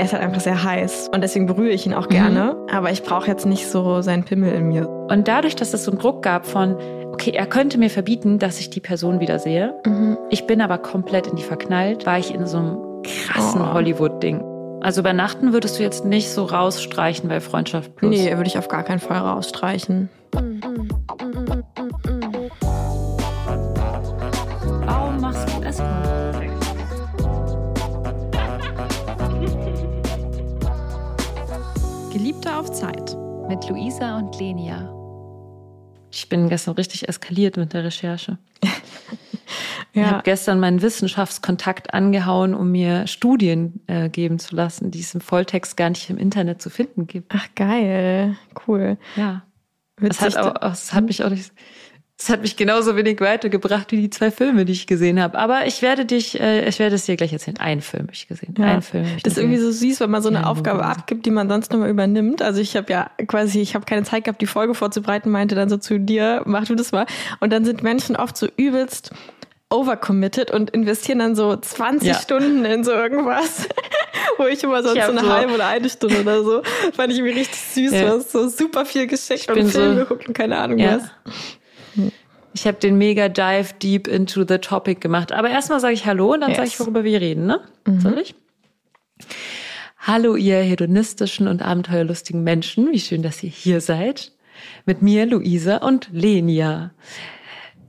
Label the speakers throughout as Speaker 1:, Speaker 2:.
Speaker 1: er ist halt einfach sehr heiß und deswegen berühre ich ihn auch gerne. Mhm. Aber ich brauche jetzt nicht so seinen Pimmel in mir.
Speaker 2: Und dadurch, dass es so einen Druck gab von, okay, er könnte mir verbieten, dass ich die Person wieder sehe. Mhm. Ich bin aber komplett in die verknallt, war ich in so einem krassen oh. Hollywood-Ding. Also übernachten würdest du jetzt nicht so rausstreichen bei Freundschaft Plus?
Speaker 1: Nee, würde ich auf gar keinen Fall rausstreichen.
Speaker 2: Warum
Speaker 1: auf Zeit mit Luisa und Lenia.
Speaker 2: Ich bin gestern richtig eskaliert mit der Recherche. ja. Ich habe gestern meinen Wissenschaftskontakt angehauen, um mir Studien äh, geben zu lassen, die es im Volltext gar nicht im Internet zu finden gibt.
Speaker 1: Ach geil, cool.
Speaker 2: Ja. Das hat, auch, das hat mich auch nicht es hat mich genauso wenig weitergebracht wie die zwei Filme, die ich gesehen habe. Aber ich werde dich, äh, ich werde es dir gleich erzählen. Einen Film habe ich gesehen. Ja. Einen Film.
Speaker 1: das ist irgendwie so süß, wenn man so eine Aufgabe abgibt, die man sonst nochmal übernimmt. Also ich habe ja quasi, ich habe keine Zeit gehabt, die Folge vorzubereiten, meinte dann so zu dir, mach du das mal. Und dann sind Menschen oft so übelst overcommitted und investieren dann so 20 ja. Stunden in so irgendwas, wo ich immer sonst so eine so halbe oder eine Stunde oder so, fand ich irgendwie richtig süß, ja. was so super viel geschickt und Filme so, geguckt und keine Ahnung ja. was.
Speaker 2: Ich habe den mega Dive deep into the topic gemacht. Aber erstmal sage ich Hallo und dann yes. sage ich, worüber wir reden, ne? Mhm. Soll ich? Hallo, ihr hedonistischen und abenteuerlustigen Menschen. Wie schön, dass ihr hier seid. Mit mir, Luisa und Lenia.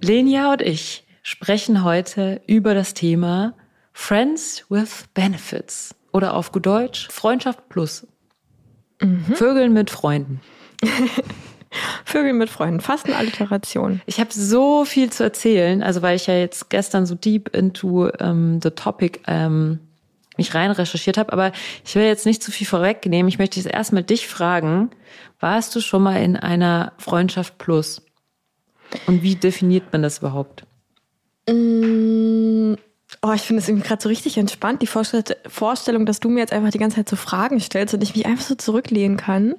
Speaker 2: Lenia und ich sprechen heute über das Thema Friends with Benefits oder auf gut Deutsch Freundschaft plus. Mhm. Vögeln mit Freunden.
Speaker 1: Vögel mit Freunden, fast eine Alliteration.
Speaker 2: Ich habe so viel zu erzählen, also weil ich ja jetzt gestern so deep into um, the topic ähm, mich rein recherchiert habe, aber ich will jetzt nicht zu viel vorwegnehmen. Ich möchte jetzt erstmal dich fragen, warst du schon mal in einer Freundschaft plus? Und wie definiert man das überhaupt?
Speaker 1: Mm, oh, ich finde es irgendwie gerade so richtig entspannt, die Vorstellung, dass du mir jetzt einfach die ganze Zeit so Fragen stellst und ich mich einfach so zurücklehnen kann.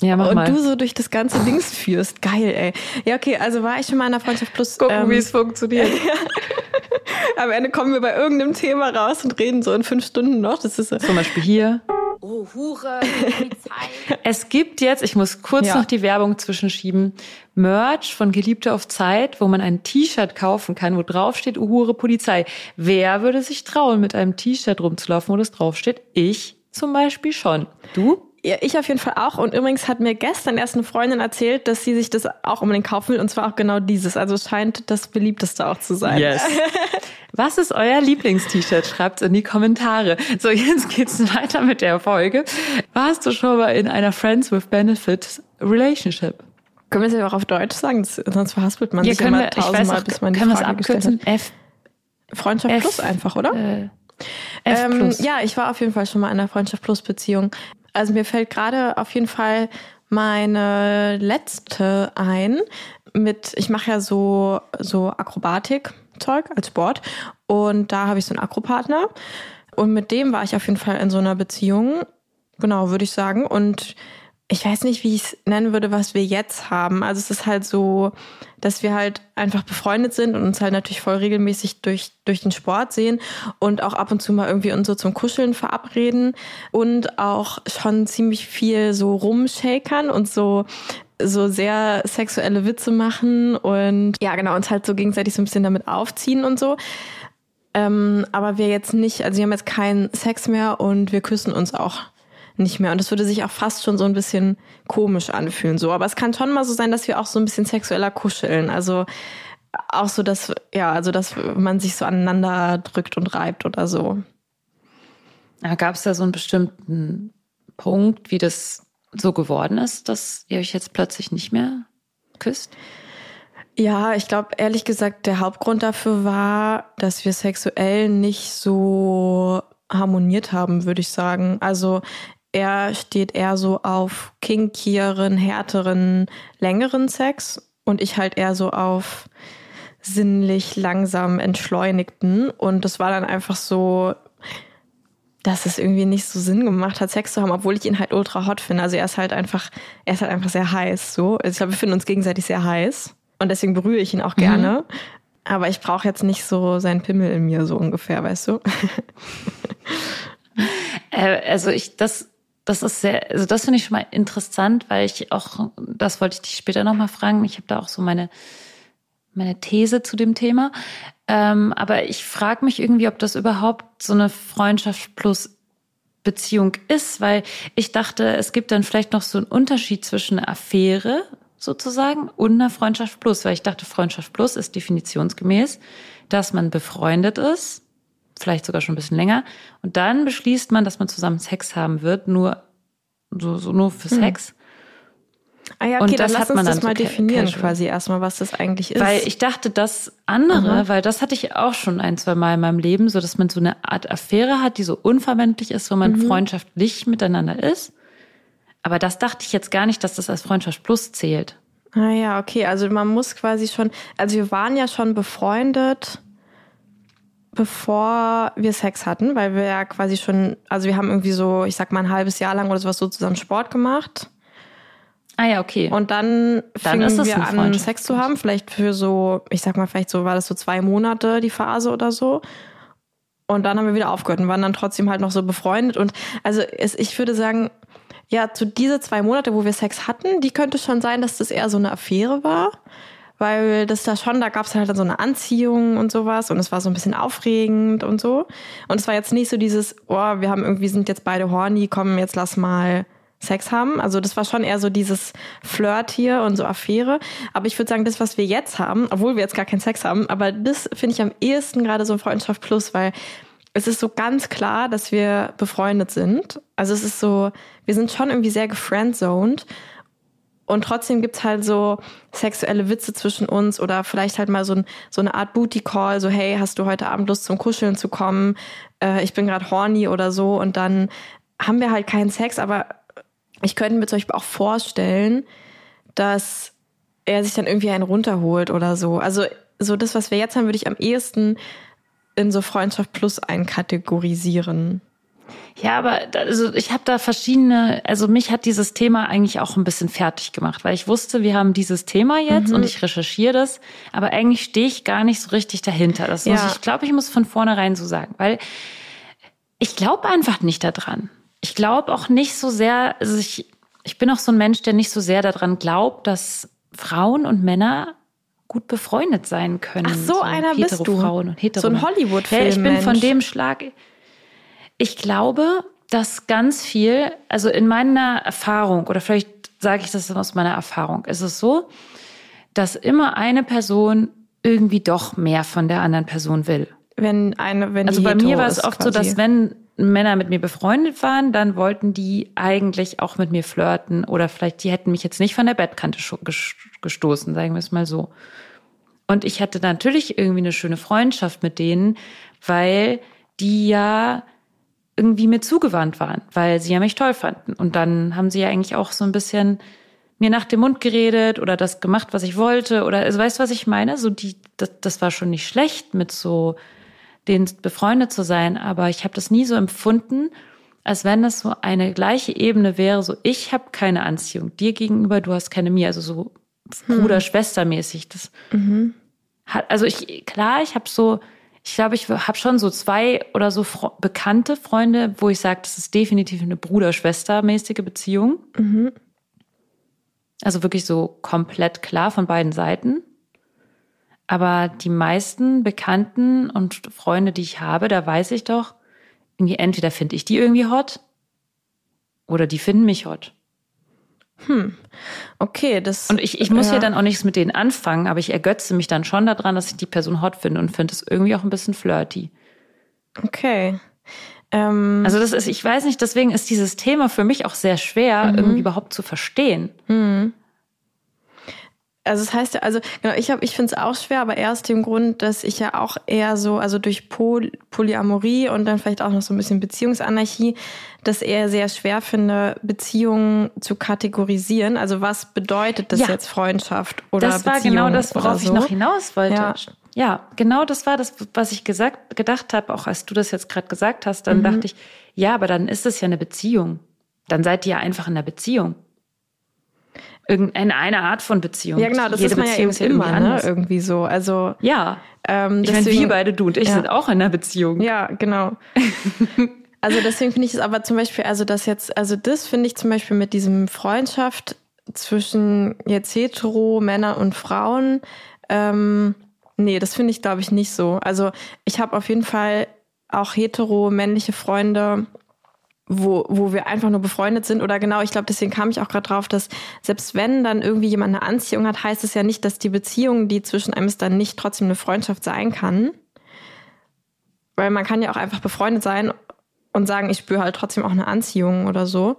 Speaker 1: Ja, mach und mal. du so durch das ganze Dings führst. Geil, ey. Ja, okay, also war ich schon mal in der Freundschaft Plus.
Speaker 2: Gucken, ähm, wie es funktioniert.
Speaker 1: Am Ende kommen wir bei irgendeinem Thema raus und reden so in fünf Stunden noch. Das ist so.
Speaker 2: Zum Beispiel hier. Oh, Hure, Polizei. Es gibt jetzt, ich muss kurz ja. noch die Werbung zwischenschieben, Merch von Geliebte auf Zeit, wo man ein T-Shirt kaufen kann, wo drauf steht, oh, Hure Polizei. Wer würde sich trauen, mit einem T-Shirt rumzulaufen, wo das drauf steht? Ich zum Beispiel schon. Du?
Speaker 1: Ja, ich auf jeden Fall auch. Und übrigens hat mir gestern erst eine Freundin erzählt, dass sie sich das auch unbedingt kaufen will. Und zwar auch genau dieses. Also es scheint das beliebteste auch zu sein. Yes.
Speaker 2: Was ist euer Lieblings-T-Shirt? Schreibt's in die Kommentare. So, jetzt geht's weiter mit der Folge. Warst du schon mal in einer Friends with Benefits Relationship?
Speaker 1: Können wir es ja auch auf Deutsch sagen? sonst verhaspelt man ja, sich immer wir, tausendmal, bis man die können Frage gestellt hat. F Freundschaft F, Plus einfach, oder? Äh, F ähm, ja, ich war auf jeden Fall schon mal in einer Freundschaft Plus Beziehung. Also mir fällt gerade auf jeden Fall meine letzte ein mit, ich mache ja so, so Akrobatik-Zeug als Sport und da habe ich so einen Akropartner und mit dem war ich auf jeden Fall in so einer Beziehung, genau, würde ich sagen. Und ich weiß nicht, wie ich es nennen würde, was wir jetzt haben. Also es ist halt so, dass wir halt einfach befreundet sind und uns halt natürlich voll regelmäßig durch, durch den Sport sehen und auch ab und zu mal irgendwie uns so zum Kuscheln verabreden und auch schon ziemlich viel so rumshakern und so so sehr sexuelle Witze machen und ja, genau, uns halt so gegenseitig so ein bisschen damit aufziehen und so. Ähm, aber wir jetzt nicht, also wir haben jetzt keinen Sex mehr und wir küssen uns auch nicht mehr. Und das würde sich auch fast schon so ein bisschen komisch anfühlen. So, aber es kann schon mal so sein, dass wir auch so ein bisschen sexueller kuscheln. Also auch so, dass, ja, also dass man sich so aneinander drückt und reibt oder so.
Speaker 2: Gab es da so einen bestimmten Punkt, wie das so geworden ist, dass ihr euch jetzt plötzlich nicht mehr küsst?
Speaker 1: Ja, ich glaube, ehrlich gesagt, der Hauptgrund dafür war, dass wir sexuell nicht so harmoniert haben, würde ich sagen. Also er steht eher so auf kinkieren, härteren, längeren Sex und ich halt eher so auf sinnlich langsam entschleunigten. Und das war dann einfach so, dass es irgendwie nicht so Sinn gemacht hat, Sex zu haben, obwohl ich ihn halt ultra hot finde. Also er ist halt einfach, er ist halt einfach sehr heiß. So, also ich glaube, wir finden uns gegenseitig sehr heiß und deswegen berühre ich ihn auch mhm. gerne. Aber ich brauche jetzt nicht so seinen Pimmel in mir so ungefähr, weißt du?
Speaker 2: Äh, also ich, das, das ist sehr, also das finde ich schon mal interessant, weil ich auch, das wollte ich dich später nochmal fragen. Ich habe da auch so meine, meine These zu dem Thema. Ähm, aber ich frage mich irgendwie, ob das überhaupt so eine Freundschaft plus Beziehung ist, weil ich dachte, es gibt dann vielleicht noch so einen Unterschied zwischen einer Affäre sozusagen und einer Freundschaft plus, weil ich dachte, Freundschaft plus ist definitionsgemäß, dass man befreundet ist vielleicht sogar schon ein bisschen länger. Und dann beschließt man, dass man zusammen Sex haben wird, nur so, so nur für hm. Sex. Hm.
Speaker 1: Ah ja, okay, und das dann lass uns das mal so definieren casual. quasi erstmal, was das eigentlich ist.
Speaker 2: Weil ich dachte, das andere, Aha. weil das hatte ich auch schon ein, zwei Mal in meinem Leben, so dass man so eine Art Affäre hat, die so unverwendlich ist, wo man mhm. freundschaftlich miteinander ist. Aber das dachte ich jetzt gar nicht, dass das als Freundschaft plus zählt.
Speaker 1: Ah ja, okay, also man muss quasi schon, also wir waren ja schon befreundet bevor wir Sex hatten, weil wir ja quasi schon, also wir haben irgendwie so, ich sag mal, ein halbes Jahr lang oder sowas so zusammen Sport gemacht.
Speaker 2: Ah ja, okay.
Speaker 1: Und dann, dann fingen wir an, Sex zu haben. Vielleicht für so, ich sag mal, vielleicht so war das so zwei Monate die Phase oder so. Und dann haben wir wieder aufgehört und waren dann trotzdem halt noch so befreundet. Und also es, ich würde sagen, ja, zu diese zwei Monate, wo wir Sex hatten, die könnte schon sein, dass das eher so eine Affäre war weil das da schon, da gab es halt so eine Anziehung und sowas und es war so ein bisschen aufregend und so. Und es war jetzt nicht so dieses, oh, wir haben irgendwie, sind jetzt beide horny, komm, jetzt lass mal Sex haben. Also das war schon eher so dieses Flirt hier und so Affäre. Aber ich würde sagen, das, was wir jetzt haben, obwohl wir jetzt gar keinen Sex haben, aber das finde ich am ehesten gerade so Freundschaft Plus, weil es ist so ganz klar, dass wir befreundet sind. Also es ist so, wir sind schon irgendwie sehr gefriendzoned und trotzdem gibt's halt so sexuelle Witze zwischen uns oder vielleicht halt mal so, ein, so eine Art Booty-Call, so hey, hast du heute Abend Lust zum Kuscheln zu kommen? Äh, ich bin gerade horny oder so. Und dann haben wir halt keinen Sex, aber ich könnte mir zum Beispiel auch vorstellen, dass er sich dann irgendwie einen runterholt oder so. Also so das, was wir jetzt haben, würde ich am ehesten in so Freundschaft plus einkategorisieren.
Speaker 2: Ja, aber also ich habe da verschiedene, also mich hat dieses Thema eigentlich auch ein bisschen fertig gemacht, weil ich wusste, wir haben dieses Thema jetzt mhm. und ich recherchiere das, aber eigentlich stehe ich gar nicht so richtig dahinter. Das ja. muss ich glaube, ich muss von vornherein so sagen, weil ich glaube einfach nicht daran. Ich glaube auch nicht so sehr, also ich, ich bin auch so ein Mensch, der nicht so sehr daran glaubt, dass Frauen und Männer gut befreundet sein können. Ach
Speaker 1: so, so einer bist du.
Speaker 2: Frauen und hetero
Speaker 1: so ein Hollywood-Film.
Speaker 2: Ja, ich bin von dem Schlag ich glaube, dass ganz viel, also in meiner Erfahrung, oder vielleicht sage ich das aus meiner Erfahrung, ist es so, dass immer eine Person irgendwie doch mehr von der anderen Person will.
Speaker 1: Wenn eine, wenn
Speaker 2: also bei mir war es oft so, dass wenn Männer mit mir befreundet waren, dann wollten die eigentlich auch mit mir flirten oder vielleicht die hätten mich jetzt nicht von der Bettkante gestoßen, sagen wir es mal so. Und ich hatte natürlich irgendwie eine schöne Freundschaft mit denen, weil die ja irgendwie mir zugewandt waren, weil sie ja mich toll fanden. Und dann haben sie ja eigentlich auch so ein bisschen mir nach dem Mund geredet oder das gemacht, was ich wollte. Oder also weißt du, was ich meine? So die, das, das war schon nicht schlecht, mit so denen befreundet zu sein, aber ich habe das nie so empfunden, als wenn das so eine gleiche Ebene wäre. So ich habe keine Anziehung dir gegenüber, du hast keine mir. Also so hm. Bruder-Schwester-mäßig. Das mhm. hat, also ich klar, ich habe so ich glaube, ich habe schon so zwei oder so Fre bekannte Freunde, wo ich sage, das ist definitiv eine Bruder-Schwester-mäßige Beziehung. Mhm. Also wirklich so komplett klar von beiden Seiten. Aber die meisten Bekannten und Freunde, die ich habe, da weiß ich doch, irgendwie entweder finde ich die irgendwie hot oder die finden mich hot.
Speaker 1: Hm, okay, das.
Speaker 2: Und ich, ich muss ja. ja dann auch nichts mit denen anfangen, aber ich ergötze mich dann schon daran, dass ich die Person hot finde und finde es irgendwie auch ein bisschen flirty.
Speaker 1: Okay.
Speaker 2: Ähm, also das ist, ich weiß nicht, deswegen ist dieses Thema für mich auch sehr schwer, mhm. irgendwie überhaupt zu verstehen. Mhm.
Speaker 1: Also das heißt ja, also genau, ich habe, ich finde es auch schwer, aber eher aus dem Grund, dass ich ja auch eher so, also durch Poly Polyamorie und dann vielleicht auch noch so ein bisschen Beziehungsanarchie, das eher sehr schwer finde, Beziehungen zu kategorisieren. Also was bedeutet das ja. jetzt Freundschaft oder
Speaker 2: Das war
Speaker 1: Beziehung
Speaker 2: genau das, worauf so? ich noch hinaus wollte. Ja. ja. genau das war das, was ich gesagt, gedacht habe, auch als du das jetzt gerade gesagt hast, dann mhm. dachte ich, ja, aber dann ist es ja eine Beziehung. Dann seid ihr ja einfach in einer Beziehung irgendeine Art von Beziehung.
Speaker 1: Ja, genau, das Jede ist man Beziehung ja immer, ne? irgendwie so. Also
Speaker 2: ja, ähm, ich meine, wir beide, du und ich, ja. sind auch in einer Beziehung.
Speaker 1: Ja, genau. Also deswegen finde ich es aber zum Beispiel, also das jetzt, also das finde ich zum Beispiel mit diesem Freundschaft zwischen jetzt hetero Männer und Frauen, ähm, nee, das finde ich glaube ich nicht so. Also ich habe auf jeden Fall auch hetero männliche Freunde, wo, wo wir einfach nur befreundet sind. Oder genau, ich glaube, deswegen kam ich auch gerade drauf, dass selbst wenn dann irgendwie jemand eine Anziehung hat, heißt es ja nicht, dass die Beziehung, die zwischen einem ist, dann nicht trotzdem eine Freundschaft sein kann. Weil man kann ja auch einfach befreundet sein und sagen, ich spüre halt trotzdem auch eine Anziehung oder so.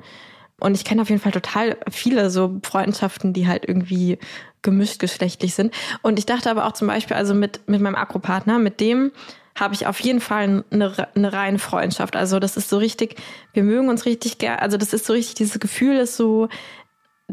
Speaker 1: Und ich kenne auf jeden Fall total viele so Freundschaften, die halt irgendwie gemischt geschlechtlich sind. Und ich dachte aber auch zum Beispiel, also mit, mit meinem Akropartner, mit dem habe ich auf jeden Fall eine, eine reine Freundschaft. Also das ist so richtig, wir mögen uns richtig gerne. Also das ist so richtig, dieses Gefühl ist so,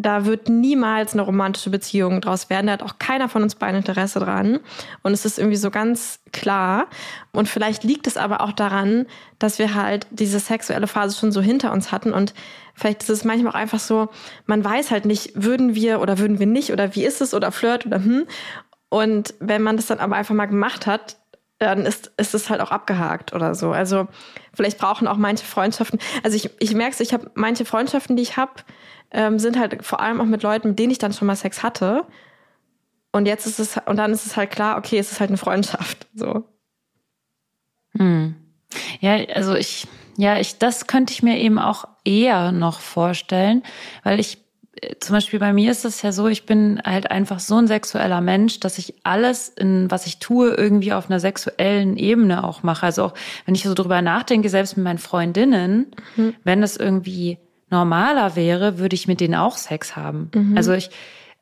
Speaker 1: da wird niemals eine romantische Beziehung draus werden. Da hat auch keiner von uns beiden Interesse dran. Und es ist irgendwie so ganz klar. Und vielleicht liegt es aber auch daran, dass wir halt diese sexuelle Phase schon so hinter uns hatten. Und vielleicht ist es manchmal auch einfach so, man weiß halt nicht, würden wir oder würden wir nicht oder wie ist es oder flirt oder hm. Und wenn man das dann aber einfach mal gemacht hat, dann ist, ist es halt auch abgehakt oder so. Also vielleicht brauchen auch manche Freundschaften. Also ich, ich merke es, ich habe manche Freundschaften, die ich habe, ähm, sind halt vor allem auch mit Leuten, mit denen ich dann schon mal Sex hatte. Und jetzt ist es, und dann ist es halt klar, okay, es ist halt eine Freundschaft. So.
Speaker 2: Hm. Ja, also ich, ja, ich, das könnte ich mir eben auch eher noch vorstellen, weil ich zum Beispiel bei mir ist es ja so, ich bin halt einfach so ein sexueller Mensch, dass ich alles, in was ich tue, irgendwie auf einer sexuellen Ebene auch mache. Also auch wenn ich so drüber nachdenke, selbst mit meinen Freundinnen, mhm. wenn das irgendwie normaler wäre, würde ich mit denen auch Sex haben. Mhm. Also ich,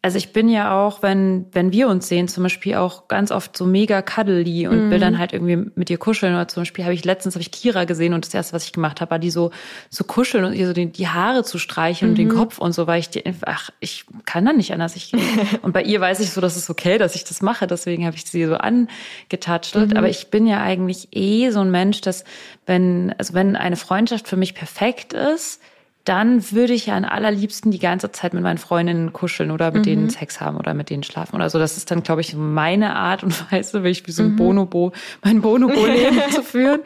Speaker 2: also ich bin ja auch, wenn, wenn wir uns sehen, zum Beispiel auch ganz oft so mega cuddly und mhm. will dann halt irgendwie mit ihr kuscheln. Oder zum Beispiel habe ich letztens habe ich Kira gesehen und das erste, was ich gemacht habe, war die so so kuscheln und ihr so die, die Haare zu streichen mhm. und den mhm. Kopf und so, weil ich die ach, ich kann da nicht anders. Ich, und bei ihr weiß ich so, dass es okay, dass ich das mache. Deswegen habe ich sie so angetatschelt. Mhm. Aber ich bin ja eigentlich eh so ein Mensch, dass wenn, also wenn eine Freundschaft für mich perfekt ist, dann würde ich ja am allerliebsten die ganze Zeit mit meinen Freundinnen kuscheln oder mit mhm. denen Sex haben oder mit denen schlafen oder so. Das ist dann, glaube ich, meine Art und Weise, wie ich wie so ein mhm. Bonobo, mein Bonobo-Leben zu führen.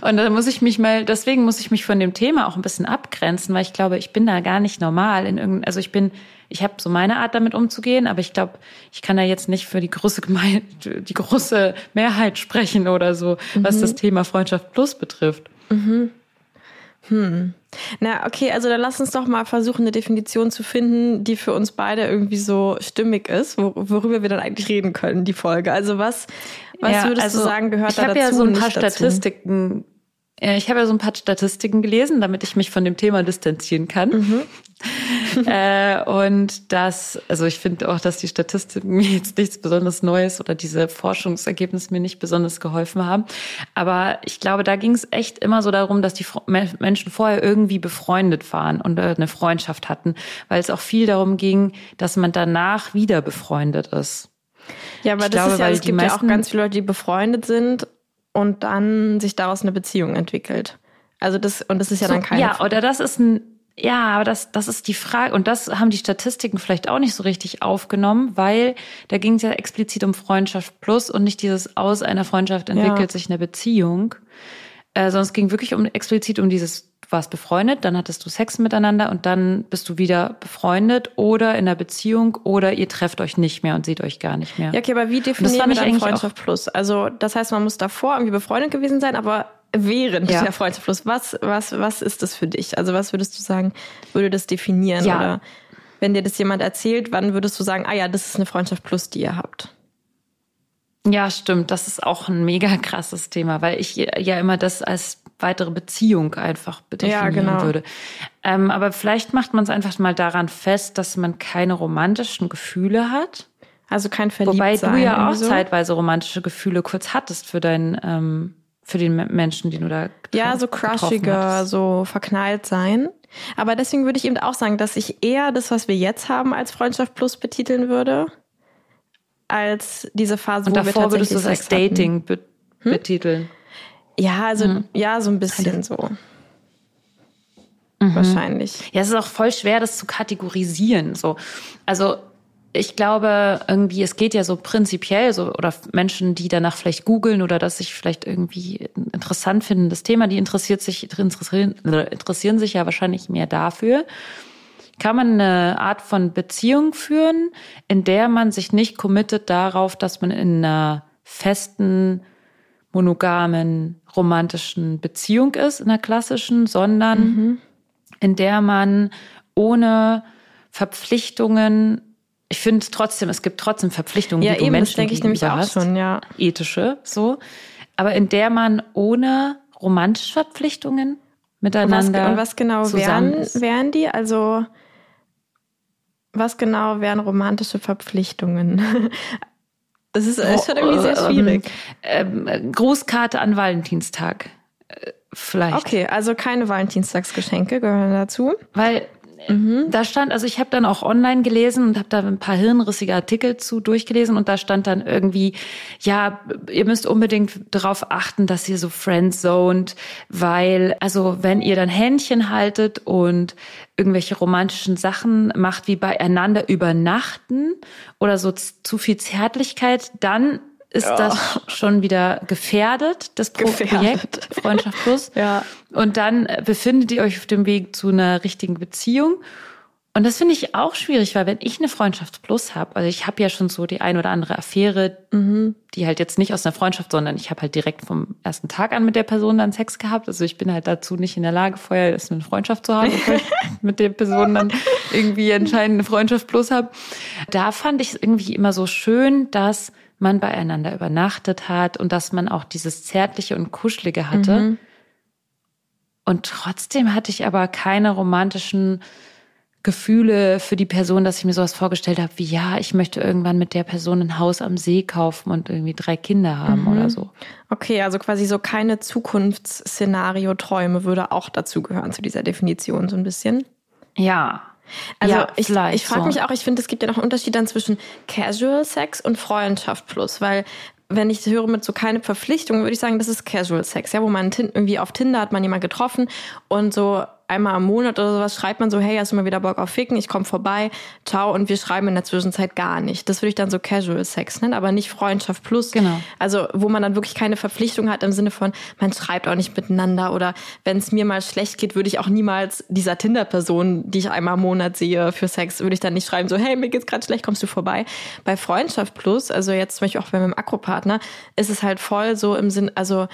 Speaker 2: Und da muss ich mich mal, deswegen muss ich mich von dem Thema auch ein bisschen abgrenzen, weil ich glaube, ich bin da gar nicht normal in irgendein, also ich bin, ich habe so meine Art damit umzugehen, aber ich glaube, ich kann da jetzt nicht für die große Gemeinde, die große Mehrheit sprechen oder so, mhm. was das Thema Freundschaft Plus betrifft.
Speaker 1: Mhm. Hm. Na, okay, also dann lass uns doch mal versuchen, eine Definition zu finden, die für uns beide irgendwie so stimmig ist, worüber wir dann eigentlich reden können, die Folge. Also was, was ja, würdest also, du sagen, gehört da dazu?
Speaker 2: Ich habe ja so ein paar Statistiken ich habe ja so ein paar Statistiken gelesen, damit ich mich von dem Thema distanzieren kann. Mhm. äh, und das, also ich finde auch, dass die Statistiken mir jetzt nichts besonders Neues oder diese Forschungsergebnisse mir nicht besonders geholfen haben. Aber ich glaube, da ging es echt immer so darum, dass die Menschen vorher irgendwie befreundet waren und äh, eine Freundschaft hatten, weil es auch viel darum ging, dass man danach wieder befreundet ist.
Speaker 1: Ja, aber ich das glaube, ist ja, es gibt ja auch ganz viele Leute, die befreundet sind und dann sich daraus eine Beziehung entwickelt. Also das, und das ist ja so, dann keine.
Speaker 2: Ja, oder das ist ein, ja, aber das, das ist die Frage. Und das haben die Statistiken vielleicht auch nicht so richtig aufgenommen, weil da ging es ja explizit um Freundschaft plus und nicht dieses aus einer Freundschaft entwickelt ja. sich eine Beziehung. Äh, sondern es ging wirklich um explizit um dieses du warst befreundet, dann hattest du Sex miteinander und dann bist du wieder befreundet oder in einer Beziehung oder ihr trefft euch nicht mehr und seht euch gar nicht mehr.
Speaker 1: Ja, okay, aber wie definiert man dann Freundschaft plus? Also das heißt, man muss davor irgendwie befreundet gewesen sein, aber während ja. der Freundschaft plus, was, was, was ist das für dich? Also was würdest du sagen, würde das definieren? Ja. Oder wenn dir das jemand erzählt, wann würdest du sagen, ah ja, das ist eine Freundschaft plus, die ihr habt?
Speaker 2: Ja, stimmt. Das ist auch ein mega krasses Thema, weil ich ja immer das als weitere Beziehung einfach definieren ja, genau. würde. Ähm, aber vielleicht macht man es einfach mal daran fest, dass man keine romantischen Gefühle hat.
Speaker 1: Also kein Verliebtsein.
Speaker 2: Wobei du ja auch so. zeitweise romantische Gefühle kurz hattest für deinen, ähm, für den Menschen, den du da
Speaker 1: Ja, so crushiger, so verknallt sein. Aber deswegen würde ich eben auch sagen, dass ich eher das, was wir jetzt haben, als Freundschaft plus betiteln würde, als diese Phase,
Speaker 2: Und wo wir tatsächlich würdest du es als Dating be hm? betiteln.
Speaker 1: Ja, also mhm. ja, so ein bisschen so. Mhm. Wahrscheinlich.
Speaker 2: Ja, es ist auch voll schwer, das zu kategorisieren. So, also ich glaube, irgendwie, es geht ja so prinzipiell, so, oder Menschen, die danach vielleicht googeln oder das sich vielleicht irgendwie interessant finden, das Thema, die interessiert sich, interessieren, interessieren sich ja wahrscheinlich mehr dafür. Kann man eine Art von Beziehung führen, in der man sich nicht committet darauf, dass man in einer festen, monogamen, romantischen Beziehung ist, in einer klassischen, sondern mhm. in der man ohne Verpflichtungen ich finde trotzdem, es gibt trotzdem Verpflichtungen,
Speaker 1: ja,
Speaker 2: die du
Speaker 1: eben,
Speaker 2: Menschen
Speaker 1: das denke ich nämlich auch hast, schon, ja.
Speaker 2: Ethische, so. Aber in der man ohne romantische Verpflichtungen miteinander.
Speaker 1: Und was, und was genau wären, wären die? Also, was genau wären romantische Verpflichtungen? Das ist, ist schon irgendwie sehr oh, schwierig.
Speaker 2: Ähm, ähm, Grußkarte an Valentinstag. Äh, vielleicht.
Speaker 1: Okay, also keine Valentinstagsgeschenke gehören dazu.
Speaker 2: Weil Mhm. Da stand, also ich habe dann auch online gelesen und habe da ein paar hirnrissige Artikel zu durchgelesen und da stand dann irgendwie, ja, ihr müsst unbedingt darauf achten, dass ihr so friendzoned, weil, also wenn ihr dann Händchen haltet und irgendwelche romantischen Sachen macht, wie beieinander übernachten oder so zu viel Zärtlichkeit, dann ist ja. das schon wieder gefährdet, das gefährdet. Projekt Freundschaft Plus.
Speaker 1: ja.
Speaker 2: Und dann befindet ihr euch auf dem Weg zu einer richtigen Beziehung. Und das finde ich auch schwierig, weil wenn ich eine Freundschaft Plus habe, also ich habe ja schon so die ein oder andere Affäre, mhm. die halt jetzt nicht aus einer Freundschaft, sondern ich habe halt direkt vom ersten Tag an mit der Person dann Sex gehabt. Also ich bin halt dazu nicht in der Lage, vorher erst eine Freundschaft zu haben, bevor ich mit der Person dann irgendwie entscheidende Freundschaft Plus habe. Da fand ich es irgendwie immer so schön, dass man beieinander übernachtet hat und dass man auch dieses Zärtliche und Kuschelige hatte. Mhm. Und trotzdem hatte ich aber keine romantischen Gefühle für die Person, dass ich mir sowas vorgestellt habe, wie ja, ich möchte irgendwann mit der Person ein Haus am See kaufen und irgendwie drei Kinder haben mhm. oder so.
Speaker 1: Okay, also quasi so keine Zukunftsszenario-Träume würde auch dazu gehören zu dieser Definition so ein bisschen.
Speaker 2: Ja,
Speaker 1: also ja, ich, ich frage so. mich auch, ich finde, es gibt ja noch einen Unterschied dann zwischen Casual Sex und Freundschaft plus, weil wenn ich höre mit so keine Verpflichtung, würde ich sagen, das ist Casual Sex, ja, wo man irgendwie auf Tinder hat man jemanden getroffen und so einmal am Monat oder sowas schreibt man so, hey, hast du mal wieder Bock auf Ficken? Ich komme vorbei, ciao. Und wir schreiben in der Zwischenzeit gar nicht. Das würde ich dann so Casual Sex nennen, aber nicht Freundschaft plus.
Speaker 2: Genau.
Speaker 1: Also wo man dann wirklich keine Verpflichtung hat im Sinne von, man schreibt auch nicht miteinander oder wenn es mir mal schlecht geht, würde ich auch niemals dieser Tinder-Person, die ich einmal im Monat sehe für Sex, würde ich dann nicht schreiben, so, hey, mir geht's gerade schlecht, kommst du vorbei? Bei Freundschaft plus, also jetzt zum Beispiel auch bei meinem Akropartner, ist es halt voll so im Sinn, also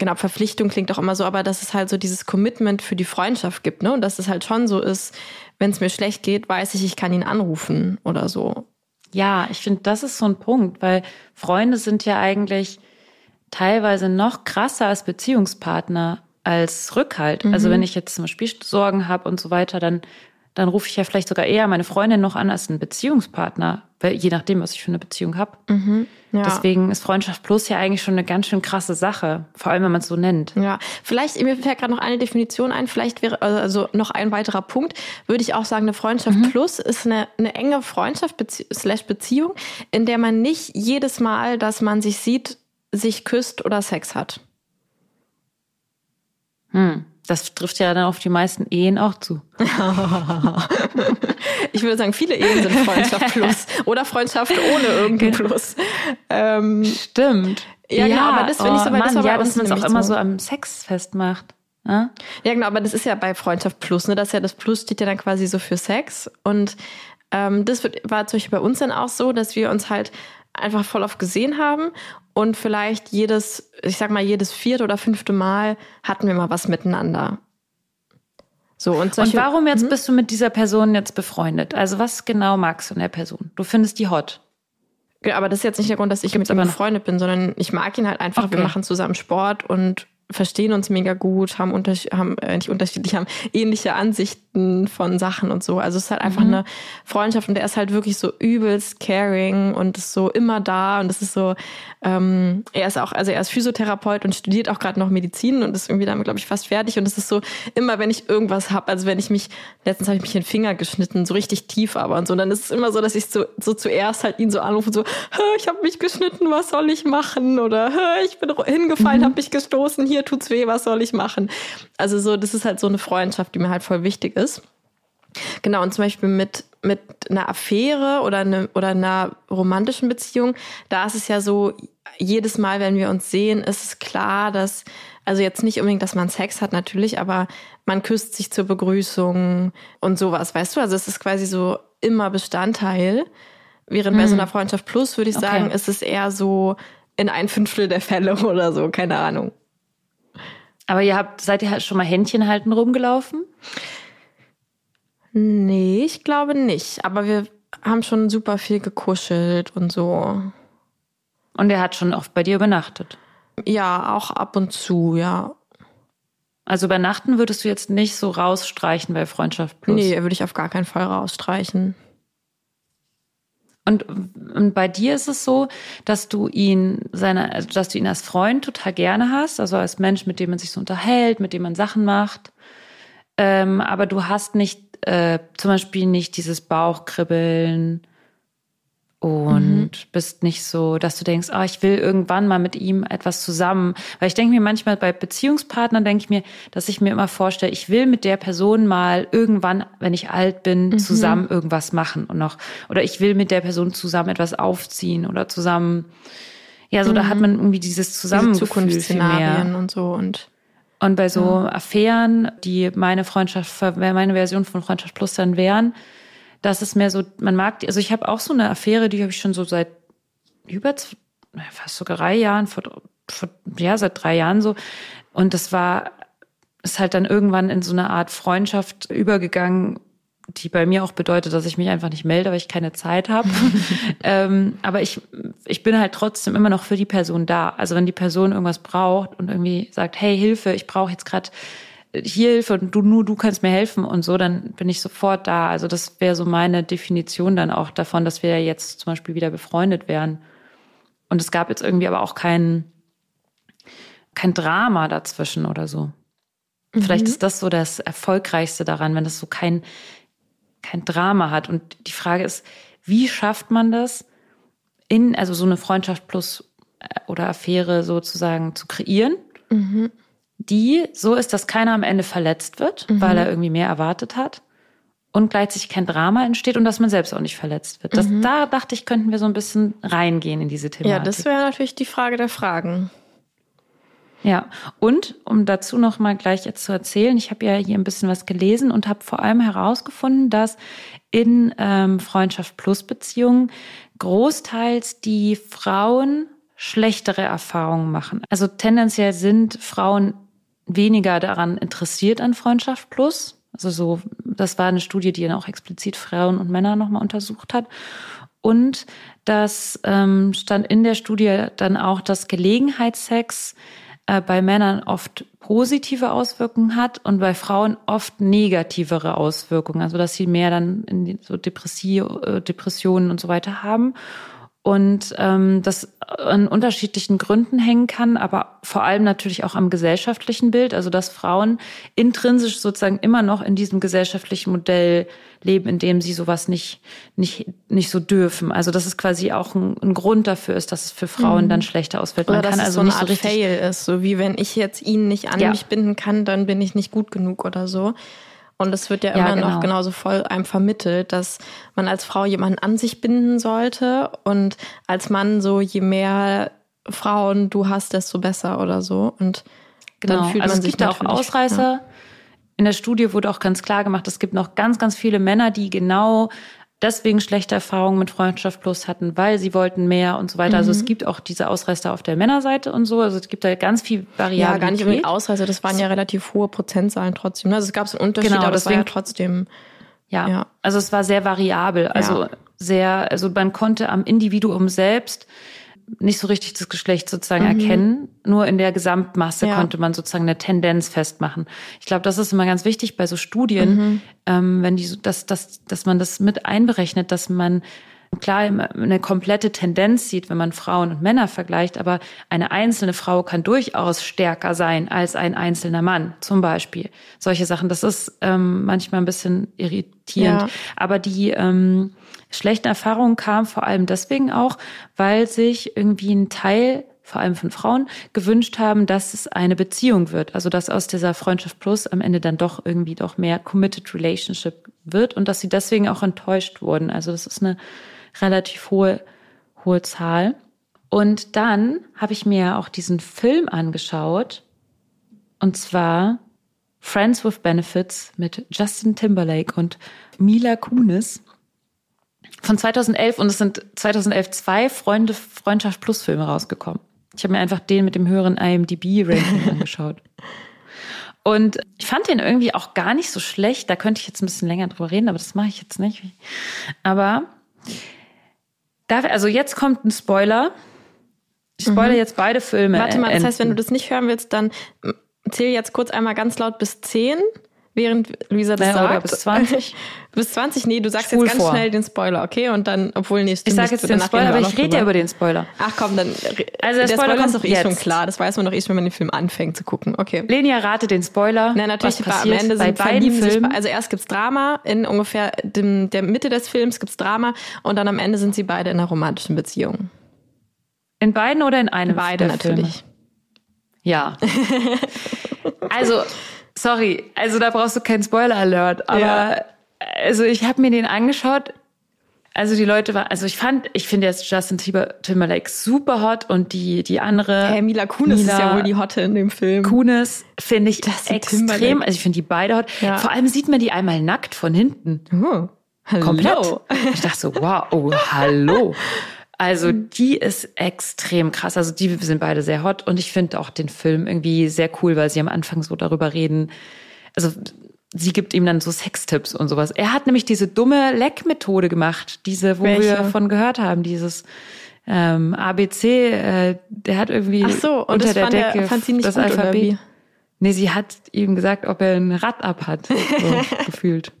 Speaker 1: genau, Verpflichtung klingt auch immer so, aber dass es halt so dieses Commitment für die Freundschaft gibt, ne? Und dass es halt schon so ist, wenn es mir schlecht geht, weiß ich, ich kann ihn anrufen oder so.
Speaker 2: Ja, ich finde, das ist so ein Punkt, weil Freunde sind ja eigentlich teilweise noch krasser als Beziehungspartner als Rückhalt. Also mhm. Also wenn ich jetzt zum Beispiel Sorgen habe und so weiter, dann dann rufe ich ja vielleicht sogar eher meine Freundin noch an als einen Beziehungspartner, weil je nachdem, was ich für eine Beziehung habe. Mhm, ja. Deswegen ist Freundschaft Plus ja eigentlich schon eine ganz schön krasse Sache, vor allem wenn man es so nennt.
Speaker 1: Ja, vielleicht, mir fällt gerade noch eine Definition ein, vielleicht wäre also noch ein weiterer Punkt, würde ich auch sagen, eine Freundschaft mhm. Plus ist eine, eine enge Freundschaft Bezie slash Beziehung, in der man nicht jedes Mal, dass man sich sieht, sich küsst oder Sex hat.
Speaker 2: Hm. Das trifft ja dann auf die meisten Ehen auch zu.
Speaker 1: ich würde sagen, viele Ehen sind Freundschaft plus oder Freundschaft ohne irgendein Plus.
Speaker 2: Ähm, Stimmt.
Speaker 1: Ja, genau, aber das finde ich so, weil
Speaker 2: Mann, das ja, dass man es auch immer so am Sex festmacht.
Speaker 1: Ja? ja, genau, aber das ist ja bei Freundschaft plus, ne? Das ist ja das Plus steht ja dann quasi so für Sex. Und ähm, das wird, war zum Beispiel bei uns dann auch so, dass wir uns halt einfach voll oft gesehen haben und vielleicht jedes, ich sag mal, jedes vierte oder fünfte Mal hatten wir mal was miteinander.
Speaker 2: So, und, solche, und warum jetzt hm? bist du mit dieser Person jetzt befreundet? Also was genau magst du in der Person? Du findest die hot.
Speaker 1: Aber das ist jetzt nicht der Grund, dass ich Gibt's mit ihm befreundet bin, sondern ich mag ihn halt einfach. Okay. Wir machen zusammen Sport und verstehen uns mega gut, haben, unter, haben äh, nicht unterschiedlich, haben ähnliche Ansichten von Sachen und so. Also es ist halt einfach mhm. eine Freundschaft und der ist halt wirklich so übelst caring und ist so immer da und es ist so, ähm, er ist auch, also er ist Physiotherapeut und studiert auch gerade noch Medizin und ist irgendwie damit, glaube ich, fast fertig. Und es ist so, immer wenn ich irgendwas hab, also wenn ich mich, letztens habe ich mich den Finger geschnitten, so richtig tief aber und so, dann ist es immer so, dass ich so, so zuerst halt ihn so anrufe und so, ich habe mich geschnitten, was soll ich machen? Oder ich bin hingefallen, mhm. habe mich gestoßen, hier tut's weh, was soll ich machen? Also so, das ist halt so eine Freundschaft, die mir halt voll wichtig ist. Genau, und zum Beispiel mit mit einer Affäre oder, eine, oder einer romantischen Beziehung, da ist es ja so, jedes Mal, wenn wir uns sehen, ist es klar, dass, also jetzt nicht unbedingt, dass man Sex hat natürlich, aber man küsst sich zur Begrüßung und sowas, weißt du? Also es ist quasi so immer Bestandteil. Während mhm. bei so einer Freundschaft Plus, würde ich okay. sagen, ist es eher so in ein Fünftel der Fälle oder so, keine Ahnung.
Speaker 2: Aber ihr habt, seid ihr halt schon mal Händchen halten rumgelaufen?
Speaker 1: Nee, ich glaube nicht. Aber wir haben schon super viel gekuschelt und so.
Speaker 2: Und er hat schon oft bei dir übernachtet?
Speaker 1: Ja, auch ab und zu, ja.
Speaker 2: Also übernachten würdest du jetzt nicht so rausstreichen bei Freundschaft Plus?
Speaker 1: Nee, würde ich auf gar keinen Fall rausstreichen.
Speaker 2: Und, und bei dir ist es so, dass du ihn seine, also dass du ihn als Freund total gerne hast, also als Mensch, mit dem man sich so unterhält, mit dem man Sachen macht. Ähm, aber du hast nicht äh, zum Beispiel nicht dieses Bauchkribbeln und mhm. bist nicht so, dass du denkst, ah, ich will irgendwann mal mit ihm etwas zusammen. Weil ich denke mir manchmal bei Beziehungspartnern, denke ich mir, dass ich mir immer vorstelle, ich will mit der Person mal irgendwann, wenn ich alt bin, mhm. zusammen irgendwas machen und noch, oder ich will mit der Person zusammen etwas aufziehen oder zusammen, ja, so mhm. da hat mhm. man irgendwie dieses Zusammengefühl
Speaker 1: Diese Zukunftsszenarien und so und
Speaker 2: und bei so ja. Affären, die meine Freundschaft, meine Version von Freundschaft Plus dann wären, das ist mehr so, man mag die, also ich habe auch so eine Affäre, die habe ich schon so seit über fast sogar drei Jahren, vor, vor, ja, seit drei Jahren so. Und das war, ist halt dann irgendwann in so eine Art Freundschaft übergegangen, die bei mir auch bedeutet, dass ich mich einfach nicht melde, weil ich keine Zeit habe. ähm, aber ich, ich bin halt trotzdem immer noch für die Person da. Also wenn die Person irgendwas braucht und irgendwie sagt, hey, Hilfe, ich brauche jetzt gerade hier Hilfe und du nur du kannst mir helfen und so, dann bin ich sofort da. Also das wäre so meine Definition dann auch davon, dass wir jetzt zum Beispiel wieder befreundet wären. Und es gab jetzt irgendwie aber auch kein, kein Drama dazwischen oder so. Mhm. Vielleicht ist das so das Erfolgreichste daran, wenn das so kein, kein Drama hat. Und die Frage ist, wie schafft man das, in, also so eine Freundschaft plus äh, oder Affäre sozusagen zu kreieren? Mhm die so ist, dass keiner am Ende verletzt wird, mhm. weil er irgendwie mehr erwartet hat und gleichzeitig kein Drama entsteht und dass man selbst auch nicht verletzt wird. Das, mhm. Da dachte ich, könnten wir so ein bisschen reingehen in diese Thematik.
Speaker 1: Ja, das wäre natürlich die Frage der Fragen.
Speaker 2: Ja, und um dazu noch mal gleich jetzt zu erzählen, ich habe ja hier ein bisschen was gelesen und habe vor allem herausgefunden, dass in ähm, Freundschaft Plus Beziehungen großteils die Frauen schlechtere Erfahrungen machen. Also tendenziell sind Frauen weniger daran interessiert an Freundschaft Plus. Also so, das war eine Studie, die dann auch explizit Frauen und Männer nochmal untersucht hat. Und das ähm, stand in der Studie dann auch, dass Gelegenheitssex äh, bei Männern oft positive Auswirkungen hat und bei Frauen oft negativere Auswirkungen. Also dass sie mehr dann in so Depressie, äh, Depressionen und so weiter haben und ähm, das an unterschiedlichen Gründen hängen kann, aber vor allem natürlich auch am gesellschaftlichen Bild, also dass Frauen intrinsisch sozusagen immer noch in diesem gesellschaftlichen Modell leben, in dem sie sowas nicht nicht nicht so dürfen. Also dass es quasi auch ein, ein Grund dafür ist, dass es für Frauen mhm. dann schlechter ausfällt.
Speaker 1: Man oder kann dass also es so eine Art so Fail ist, so wie wenn ich jetzt ihn nicht an ja. mich binden kann, dann bin ich nicht gut genug oder so. Und es wird ja, ja immer genau. noch genauso voll einem vermittelt, dass man als Frau jemanden an sich binden sollte und als Mann so, je mehr Frauen du hast, desto besser oder so. Und
Speaker 2: genau. dann fühlt also man sich es gibt auch Ausreißer. Ja. In der Studie wurde auch ganz klar gemacht, es gibt noch ganz, ganz viele Männer, die genau deswegen schlechte Erfahrungen mit Freundschaft Plus hatten, weil sie wollten mehr und so weiter. Mhm. Also es mhm. gibt auch diese Ausreißer auf der Männerseite und so. Also es gibt da ganz viel Variabilität. Ja,
Speaker 1: gar nicht irgendwie Ausreißer. Das waren ja relativ hohe Prozentzahlen trotzdem. Ne? Also es gab so einen Unterschied, genau, aber das war ja trotzdem.
Speaker 2: Ja, ja, also es war sehr variabel. Also ja. sehr, also man konnte am Individuum selbst nicht so richtig das Geschlecht sozusagen mhm. erkennen. Nur in der Gesamtmasse ja. konnte man sozusagen eine Tendenz festmachen. Ich glaube, das ist immer ganz wichtig bei so Studien, mhm. ähm, wenn die, dass, dass, dass man das mit einberechnet, dass man klar eine komplette Tendenz sieht, wenn man Frauen und Männer vergleicht, aber eine einzelne Frau kann durchaus stärker sein als ein einzelner Mann, zum Beispiel. Solche Sachen, das ist ähm, manchmal ein bisschen irritierend. Ja. Aber die ähm, schlechten Erfahrungen kamen vor allem deswegen auch, weil sich irgendwie ein Teil vor allem von Frauen, gewünscht haben, dass es eine Beziehung wird. Also dass aus dieser Freundschaft Plus am Ende dann doch irgendwie doch mehr Committed Relationship wird und dass sie deswegen auch enttäuscht wurden. Also das ist eine relativ hohe, hohe Zahl. Und dann habe ich mir auch diesen Film angeschaut. Und zwar Friends with Benefits mit Justin Timberlake und Mila Kunis von 2011 und es sind 2011 zwei Freunde Freundschaft Plus Filme rausgekommen. Ich habe mir einfach den mit dem höheren IMDb-Ranking angeschaut. Und ich fand den irgendwie auch gar nicht so schlecht. Da könnte ich jetzt ein bisschen länger drüber reden, aber das mache ich jetzt nicht. Aber da, also jetzt kommt ein Spoiler. Ich spoilere mhm. jetzt beide Filme.
Speaker 1: Warte mal, das heißt, wenn du das nicht hören willst, dann zähl jetzt kurz einmal ganz laut bis zehn während Luisa das naja, sagt.
Speaker 2: bis 20?
Speaker 1: bis 20? Nee, du sagst Spul jetzt ganz vor. schnell den Spoiler, okay? Und dann, obwohl nee,
Speaker 2: Ich sag jetzt den Spoiler, aber ich rede ja über den Spoiler.
Speaker 1: Ach komm, dann. Also der, der Spoiler, ist doch eh schon klar. Das weiß man doch eh schon, wenn man den Film anfängt zu gucken. Okay.
Speaker 2: Lenia, rate den Spoiler.
Speaker 1: Nein, natürlich, was am Ende sind bei beiden Filmen. also erst gibt's Drama, in ungefähr dem, der Mitte des Films gibt's Drama und dann am Ende sind sie beide in einer romantischen Beziehung.
Speaker 2: In beiden oder in einem?
Speaker 1: Beide natürlich. Filme?
Speaker 2: Ja. also, sorry, also da brauchst du keinen Spoiler-Alert, aber ja. also ich habe mir den angeschaut. Also die Leute war, also ich fand, ich finde jetzt Justin Timberlake super hot und die die andere.
Speaker 1: Hey, Mila Kunis Mila ist ja wohl die Hotte in dem Film.
Speaker 2: Kunis finde ich Justin extrem, Timberlake. also ich finde die beide hot. Ja. Vor allem sieht man die einmal nackt von hinten.
Speaker 1: Oh, hallo.
Speaker 2: Komplett. Ich dachte so, wow, oh, hallo. Also mhm. die ist extrem krass. Also die sind beide sehr hot und ich finde auch den Film irgendwie sehr cool, weil sie am Anfang so darüber reden. Also sie gibt ihm dann so Sextipps und sowas. Er hat nämlich diese dumme Leck-Methode gemacht, diese, wo Welche? wir davon gehört haben, dieses ähm, ABC. Äh, der hat irgendwie
Speaker 1: Ach so, und
Speaker 2: unter der Decke
Speaker 1: der, fand sie nicht
Speaker 2: das
Speaker 1: gut,
Speaker 2: Alphabet. Nee, sie hat ihm gesagt, ob er ein Rad ab hat, so gefühlt.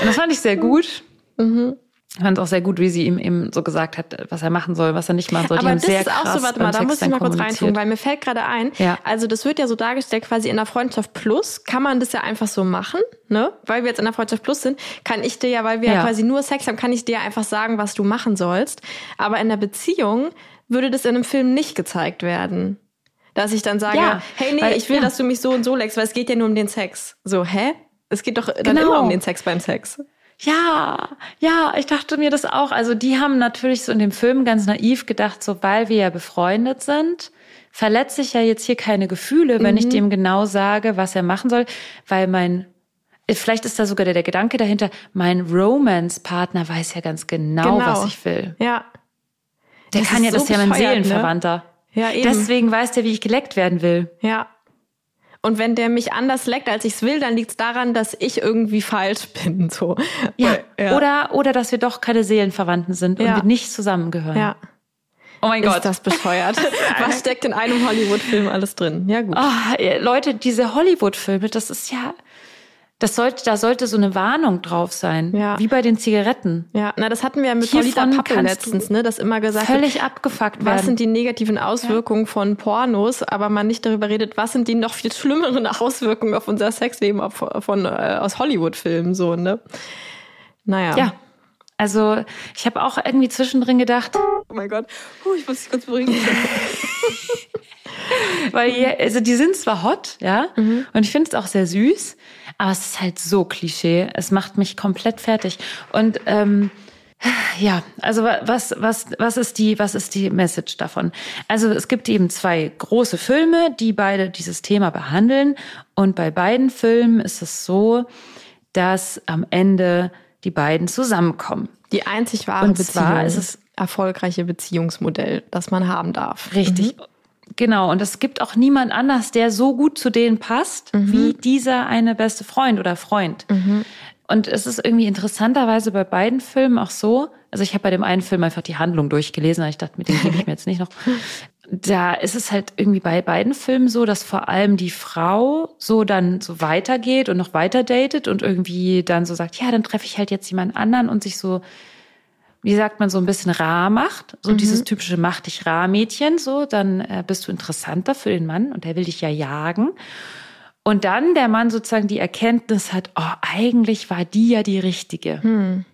Speaker 2: Und das fand ich sehr gut. Mhm. Ich fand es auch sehr gut, wie sie ihm eben so gesagt hat, was er machen soll, was er nicht machen soll.
Speaker 1: Aber das ist auch so, warte mal, da muss ich mal kurz reintun, weil mir fällt gerade ein, ja. also das wird ja so dargestellt, quasi in der Freundschaft Plus kann man das ja einfach so machen, ne? Weil wir jetzt in der Freundschaft Plus sind, kann ich dir ja, weil wir ja. quasi nur Sex haben, kann ich dir einfach sagen, was du machen sollst. Aber in der Beziehung würde das in einem Film nicht gezeigt werden. Dass ich dann sage, ja, hey, nee, weil, ich will, dass du mich so und so leckst, weil es geht ja nur um den Sex. So, hä? Es geht doch dann genau. immer um den Sex beim Sex.
Speaker 2: Ja, ja, ich dachte mir das auch. Also die haben natürlich so in dem Film ganz naiv gedacht, so weil wir ja befreundet sind, verletze ich ja jetzt hier keine Gefühle, wenn mhm. ich dem genau sage, was er machen soll, weil mein Vielleicht ist da sogar der, der Gedanke dahinter, mein Romance-Partner weiß ja ganz genau, genau, was ich will.
Speaker 1: Ja.
Speaker 2: Der das kann ja, so das ist ja mein? Seelenverwandter.
Speaker 1: Ne? Ja, eben.
Speaker 2: Deswegen weiß der, wie ich geleckt werden will.
Speaker 1: Ja. Und wenn der mich anders leckt, als ich es will, dann liegt es daran, dass ich irgendwie falsch bin. So.
Speaker 2: Ja. ja. Oder, oder dass wir doch keine Seelenverwandten sind ja. und wir nicht zusammengehören.
Speaker 1: Ja.
Speaker 2: Oh mein Gott.
Speaker 1: Ist das bescheuert? Was steckt in einem Hollywood-Film alles drin? Ja, gut.
Speaker 2: Oh, Leute, diese Hollywood-Filme, das ist ja, das sollte, da sollte so eine Warnung drauf sein. Ja. Wie bei den Zigaretten.
Speaker 1: Ja, na, das hatten wir ja mit Paulita Pappe letztens, ne, das immer gesagt
Speaker 2: Völlig wird, abgefuckt werden.
Speaker 1: Was sind die negativen Auswirkungen ja. von Pornos, aber man nicht darüber redet, was sind die noch viel schlimmeren Auswirkungen auf unser Sexleben auf, von, äh, aus Hollywood-Filmen, so, ne? Naja.
Speaker 2: Ja. Also, ich habe auch irgendwie zwischendrin gedacht.
Speaker 1: Oh mein Gott. Puh, ich muss dich kurz beruhigen.
Speaker 2: Weil, die, also die sind zwar hot, ja, mhm. und ich finde es auch sehr süß, aber es ist halt so Klischee. Es macht mich komplett fertig. Und ähm, ja, also was, was, was ist die, was ist die Message davon? Also es gibt eben zwei große Filme, die beide dieses Thema behandeln. Und bei beiden Filmen ist es so, dass am Ende die beiden zusammenkommen.
Speaker 1: Die einzig wahre Und Beziehung. Zwar ist es erfolgreiche Beziehungsmodell, das man haben darf.
Speaker 2: Richtig. Mhm. Genau, und es gibt auch niemand anders, der so gut zu denen passt, mhm. wie dieser eine beste Freund oder Freund. Mhm. Und es ist irgendwie interessanterweise bei beiden Filmen auch so, also ich habe bei dem einen Film einfach die Handlung durchgelesen, aber ich dachte, mit dem gebe ich mir jetzt nicht noch. Da ist es halt irgendwie bei beiden Filmen so, dass vor allem die Frau so dann so weitergeht und noch weiter datet und irgendwie dann so sagt, ja, dann treffe ich halt jetzt jemand anderen und sich so wie sagt man, so ein bisschen rar macht, so mhm. dieses typische mach dich rar Mädchen, so, dann äh, bist du interessanter für den Mann und der will dich ja jagen. Und dann der Mann sozusagen die Erkenntnis hat, oh, eigentlich war die ja die richtige. Mhm.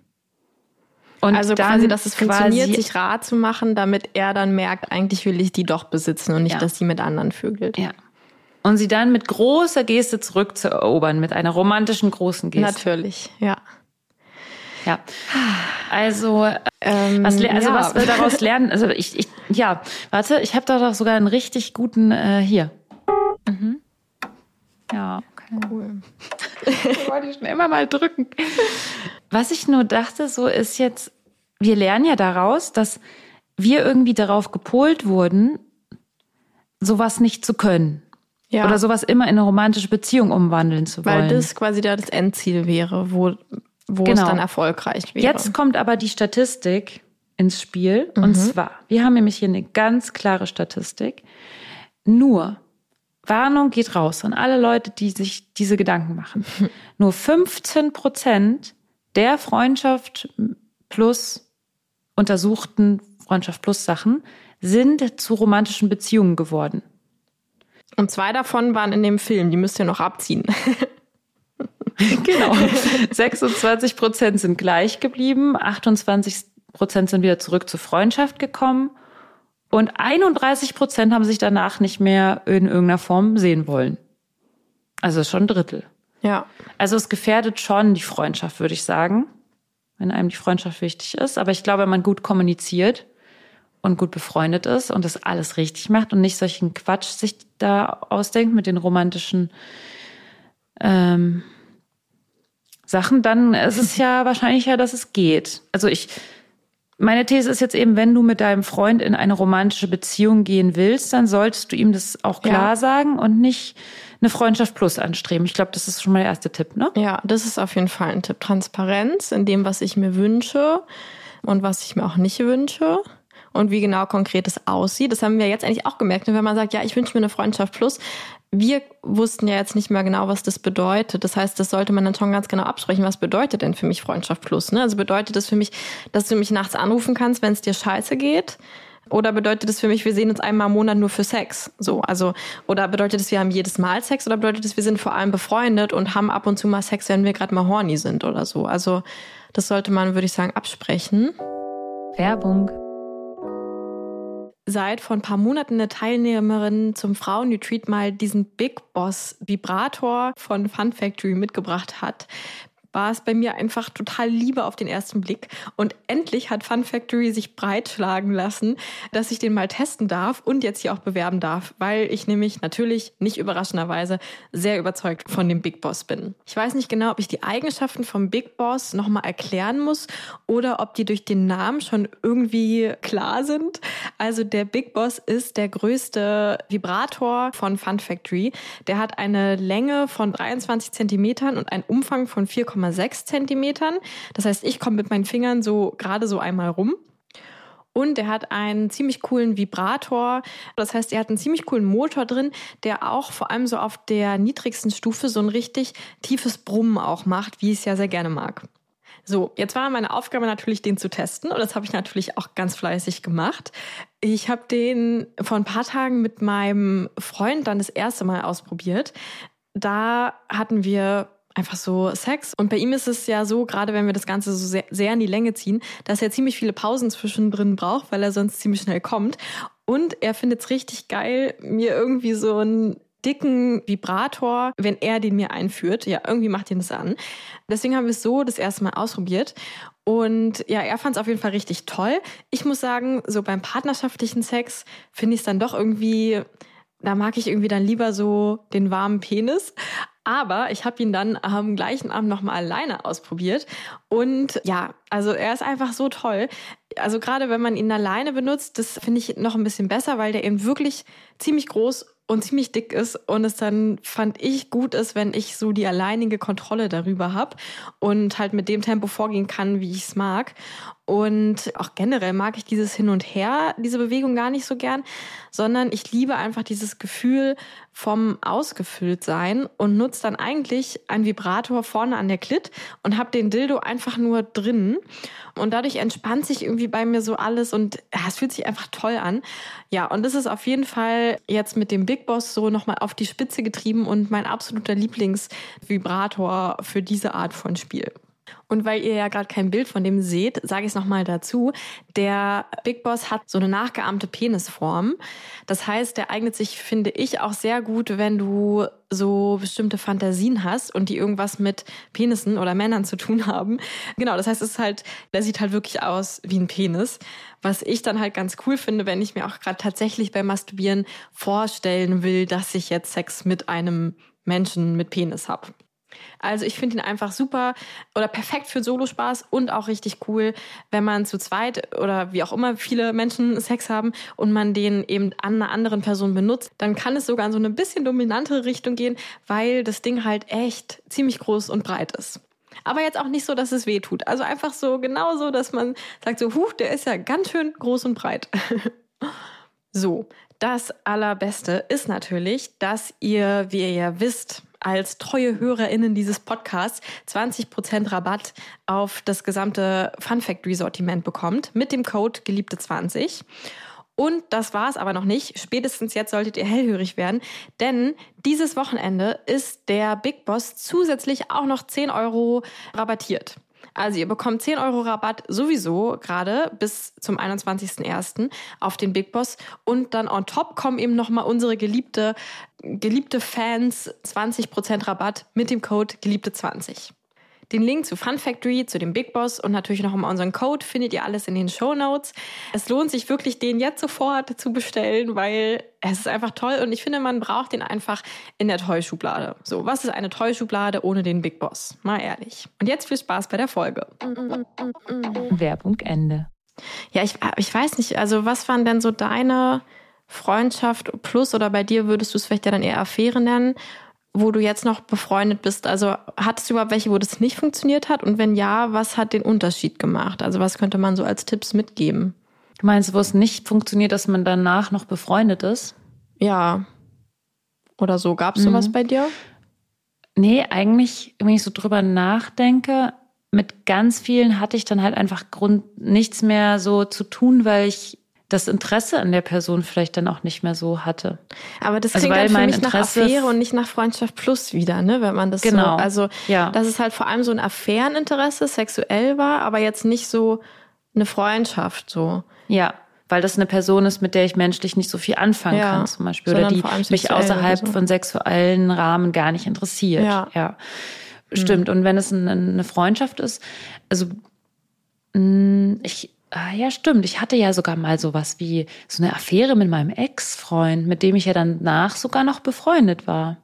Speaker 1: Und also quasi, dass es funktioniert, sich rar zu machen, damit er dann merkt, eigentlich will ich die doch besitzen und nicht, ja. dass sie mit anderen vögelt.
Speaker 2: Ja. Und sie dann mit großer Geste zurückzuerobern, mit einer romantischen großen Geste.
Speaker 1: Natürlich, ja.
Speaker 2: Ja. Also, ähm, was, also ja. was wir daraus lernen, also ich, ich ja, warte, ich habe da doch sogar einen richtig guten äh, hier. Mhm. Ja, okay. Cool. ich wollte schon immer mal drücken. Was ich nur dachte, so ist jetzt, wir lernen ja daraus, dass wir irgendwie darauf gepolt wurden, sowas nicht zu können. Ja. Oder sowas immer in eine romantische Beziehung umwandeln zu wollen.
Speaker 1: Weil das quasi da das Endziel wäre, wo wo genau. es dann erfolgreich wäre.
Speaker 2: Jetzt kommt aber die Statistik ins Spiel. Mhm. Und zwar, wir haben nämlich hier eine ganz klare Statistik. Nur, Warnung geht raus an alle Leute, die sich diese Gedanken machen. Nur 15 Prozent der Freundschaft plus untersuchten Freundschaft plus Sachen sind zu romantischen Beziehungen geworden.
Speaker 1: Und zwei davon waren in dem Film, die müsst ihr noch abziehen.
Speaker 2: genau. 26 Prozent sind gleich geblieben, 28 Prozent sind wieder zurück zur Freundschaft gekommen und 31 Prozent haben sich danach nicht mehr in irgendeiner Form sehen wollen. Also schon ein Drittel.
Speaker 1: Ja.
Speaker 2: Also es gefährdet schon die Freundschaft, würde ich sagen, wenn einem die Freundschaft wichtig ist. Aber ich glaube, wenn man gut kommuniziert und gut befreundet ist und das alles richtig macht und nicht solchen Quatsch sich da ausdenkt mit den romantischen ähm, Sachen, dann ist es ja wahrscheinlicher, dass es geht. Also ich, meine These ist jetzt eben, wenn du mit deinem Freund in eine romantische Beziehung gehen willst, dann solltest du ihm das auch klar ja. sagen und nicht eine Freundschaft plus anstreben. Ich glaube, das ist schon mal der erste Tipp, ne?
Speaker 1: Ja, das ist auf jeden Fall ein Tipp. Transparenz in dem, was ich mir wünsche und was ich mir auch nicht wünsche und wie genau konkret es aussieht. Das haben wir jetzt eigentlich auch gemerkt. Und wenn man sagt, ja, ich wünsche mir eine Freundschaft plus, wir wussten ja jetzt nicht mehr genau, was das bedeutet. Das heißt, das sollte man dann schon ganz genau absprechen. Was bedeutet denn für mich Freundschaft plus? Ne? Also bedeutet das für mich, dass du mich nachts anrufen kannst, wenn es dir scheiße geht? Oder bedeutet das für mich, wir sehen uns einmal im Monat nur für Sex? So, also, oder bedeutet es, wir haben jedes Mal Sex? Oder bedeutet es, wir sind vor allem befreundet und haben ab und zu mal Sex, wenn wir gerade mal horny sind oder so? Also, das sollte man, würde ich sagen, absprechen.
Speaker 2: Werbung
Speaker 1: seit vor ein paar Monaten eine Teilnehmerin zum Frauenretreat mal diesen Big Boss Vibrator von Fun Factory mitgebracht hat war es bei mir einfach total Liebe auf den ersten Blick. Und endlich hat Fun Factory sich breitschlagen lassen, dass ich den mal testen darf und jetzt hier auch bewerben darf, weil ich nämlich natürlich nicht überraschenderweise sehr überzeugt von dem Big Boss bin. Ich weiß nicht genau, ob ich die Eigenschaften vom Big Boss nochmal erklären muss oder ob die durch den Namen schon irgendwie klar sind. Also der Big Boss ist der größte Vibrator von Fun Factory. Der hat eine Länge von 23 Zentimetern und einen Umfang von 4,7 1,6 Zentimetern. Das heißt, ich komme mit meinen Fingern so gerade so einmal rum. Und er hat einen ziemlich coolen Vibrator. Das heißt, er hat einen ziemlich coolen Motor drin, der auch vor allem so auf der niedrigsten Stufe so ein richtig tiefes Brummen auch macht, wie ich es ja sehr gerne mag. So, jetzt war meine Aufgabe natürlich, den zu testen. Und das habe ich natürlich auch ganz fleißig gemacht. Ich habe den vor ein paar Tagen mit meinem Freund dann das erste Mal ausprobiert. Da hatten wir einfach so Sex. Und bei ihm ist es ja so, gerade wenn wir das Ganze so sehr, sehr in die Länge ziehen, dass er ziemlich viele Pausen zwischendrin braucht, weil er sonst ziemlich schnell kommt. Und er findet es richtig geil, mir irgendwie so einen dicken Vibrator, wenn er den mir einführt. Ja, irgendwie macht ihn das an. Deswegen haben wir es so das erste Mal ausprobiert. Und ja, er fand es auf jeden Fall richtig toll. Ich muss sagen, so beim partnerschaftlichen Sex finde ich es dann doch irgendwie da mag ich irgendwie dann lieber so den warmen Penis. Aber ich habe ihn dann am gleichen Abend nochmal alleine ausprobiert. Und ja, also er ist einfach so toll. Also gerade wenn man ihn alleine benutzt, das finde ich noch ein bisschen besser, weil der eben wirklich ziemlich groß und ziemlich dick ist und es dann fand ich gut ist, wenn ich so die alleinige Kontrolle darüber habe und halt mit dem Tempo vorgehen kann, wie ich es mag. Und auch generell mag ich dieses Hin und Her, diese Bewegung gar nicht so gern, sondern ich liebe einfach dieses Gefühl vom ausgefüllt sein und nutze dann eigentlich einen Vibrator vorne an der Klit und habe den Dildo einfach nur drin. Und dadurch entspannt sich irgendwie bei mir so alles und es fühlt sich einfach toll an. Ja, und das ist auf jeden Fall jetzt mit dem Big Boss so nochmal auf die Spitze getrieben und mein absoluter Lieblingsvibrator für diese Art von Spiel. Und weil ihr ja gerade kein Bild von dem seht, sage ich es nochmal dazu. Der Big Boss hat so eine nachgeahmte Penisform. Das heißt, der eignet sich, finde ich, auch sehr gut, wenn du so bestimmte Fantasien hast und die irgendwas mit Penissen oder Männern zu tun haben. Genau, das heißt, es ist halt, der sieht halt wirklich aus wie ein Penis. Was ich dann halt ganz cool finde, wenn ich mir auch gerade tatsächlich beim Masturbieren vorstellen will, dass ich jetzt Sex mit einem Menschen mit Penis habe. Also ich finde ihn einfach super oder perfekt für Solospaß und auch richtig cool, wenn man zu zweit oder wie auch immer viele Menschen Sex haben und man den eben an einer anderen Person benutzt, dann kann es sogar in so eine bisschen dominantere Richtung gehen, weil das Ding halt echt ziemlich groß und breit ist. Aber jetzt auch nicht so, dass es weh tut. Also einfach so genau so, dass man sagt so, huch, der ist ja ganz schön groß und breit. so, das Allerbeste ist natürlich, dass ihr, wie ihr ja wisst, als treue HörerInnen dieses Podcasts 20% Rabatt auf das gesamte Fun Factory Sortiment bekommt mit dem Code Geliebte20. Und das war's aber noch nicht. Spätestens jetzt solltet ihr hellhörig werden, denn dieses Wochenende ist der Big Boss zusätzlich auch noch 10 Euro rabattiert. Also ihr bekommt 10 Euro Rabatt sowieso gerade bis zum 21.01. auf den Big Boss und dann on top kommen eben nochmal unsere geliebte, geliebte Fans 20% Rabatt mit dem Code Geliebte20. Den Link zu Fun Factory, zu dem Big Boss und natürlich noch mal unseren Code findet ihr alles in den Show Notes. Es lohnt sich wirklich, den jetzt sofort zu bestellen, weil es ist einfach toll und ich finde, man braucht den einfach in der Toy-Schublade. So, was ist eine Toy-Schublade ohne den Big Boss? Mal ehrlich. Und jetzt viel Spaß bei der Folge.
Speaker 2: Werbung Ende.
Speaker 1: Ja, ich, ich weiß nicht, also was waren denn so deine Freundschaft plus oder bei dir würdest du es vielleicht ja dann eher Affäre nennen? Wo du jetzt noch befreundet bist? Also hattest du überhaupt welche, wo das nicht funktioniert hat? Und wenn ja, was hat den Unterschied gemacht? Also was könnte man so als Tipps mitgeben?
Speaker 2: Du meinst, wo es nicht funktioniert, dass man danach noch befreundet ist?
Speaker 1: Ja. Oder so. Gab es mhm. sowas bei dir?
Speaker 2: Nee, eigentlich, wenn ich so drüber nachdenke, mit ganz vielen hatte ich dann halt einfach Grund, nichts mehr so zu tun, weil ich das Interesse an der Person vielleicht dann auch nicht mehr so hatte.
Speaker 1: Aber das also klingt also, halt für mich Interesse nach Affäre und nicht nach Freundschaft plus wieder, ne, wenn man das
Speaker 2: genau.
Speaker 1: so, also, ja. dass es halt vor allem so ein Affäreninteresse sexuell war, aber jetzt nicht so eine Freundschaft, so.
Speaker 2: Ja. Weil das eine Person ist, mit der ich menschlich nicht so viel anfangen ja. kann, zum Beispiel. Oder die mich außerhalb so. von sexuellen Rahmen gar nicht interessiert. Ja. ja. Stimmt. Mhm. Und wenn es eine Freundschaft ist, also, mm, ich, Ah, ja, stimmt. Ich hatte ja sogar mal sowas wie so eine Affäre mit meinem Ex-Freund, mit dem ich ja danach sogar noch befreundet war.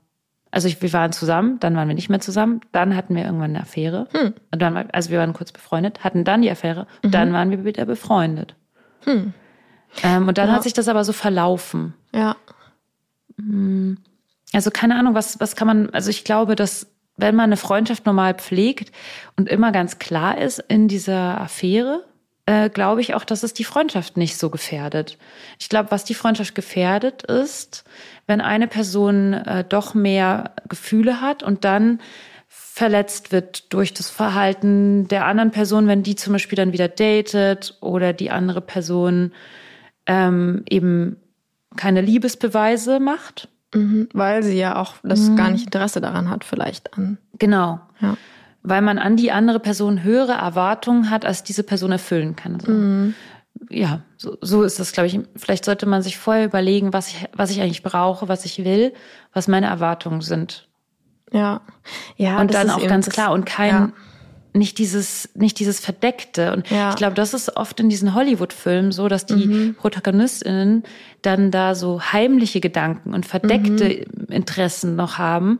Speaker 2: Also ich, wir waren zusammen, dann waren wir nicht mehr zusammen, dann hatten wir irgendwann eine Affäre. Hm. Und dann, also wir waren kurz befreundet, hatten dann die Affäre, mhm. dann waren wir wieder befreundet. Hm. Ähm, und dann ja. hat sich das aber so verlaufen.
Speaker 1: Ja.
Speaker 2: Hm. Also keine Ahnung, was, was kann man, also ich glaube, dass wenn man eine Freundschaft normal pflegt und immer ganz klar ist in dieser Affäre, äh, glaube ich auch, dass es die Freundschaft nicht so gefährdet. Ich glaube, was die Freundschaft gefährdet ist, wenn eine Person äh, doch mehr Gefühle hat und dann verletzt wird durch das Verhalten der anderen Person, wenn die zum Beispiel dann wieder datet oder die andere Person ähm, eben keine Liebesbeweise macht.
Speaker 1: Mhm, weil sie ja auch das mhm. gar nicht Interesse daran hat, vielleicht an.
Speaker 2: Genau. Ja weil man an die andere Person höhere Erwartungen hat, als diese Person erfüllen kann. So. Mhm. Ja, so, so ist das, glaube ich. Vielleicht sollte man sich vorher überlegen, was ich, was ich eigentlich brauche, was ich will, was meine Erwartungen sind.
Speaker 1: Ja, ja.
Speaker 2: Und dann auch ganz klar und kein, ja. nicht dieses, nicht dieses Verdeckte. Und ja. ich glaube, das ist oft in diesen Hollywood-Filmen so, dass die mhm. ProtagonistInnen dann da so heimliche Gedanken und verdeckte mhm. Interessen noch haben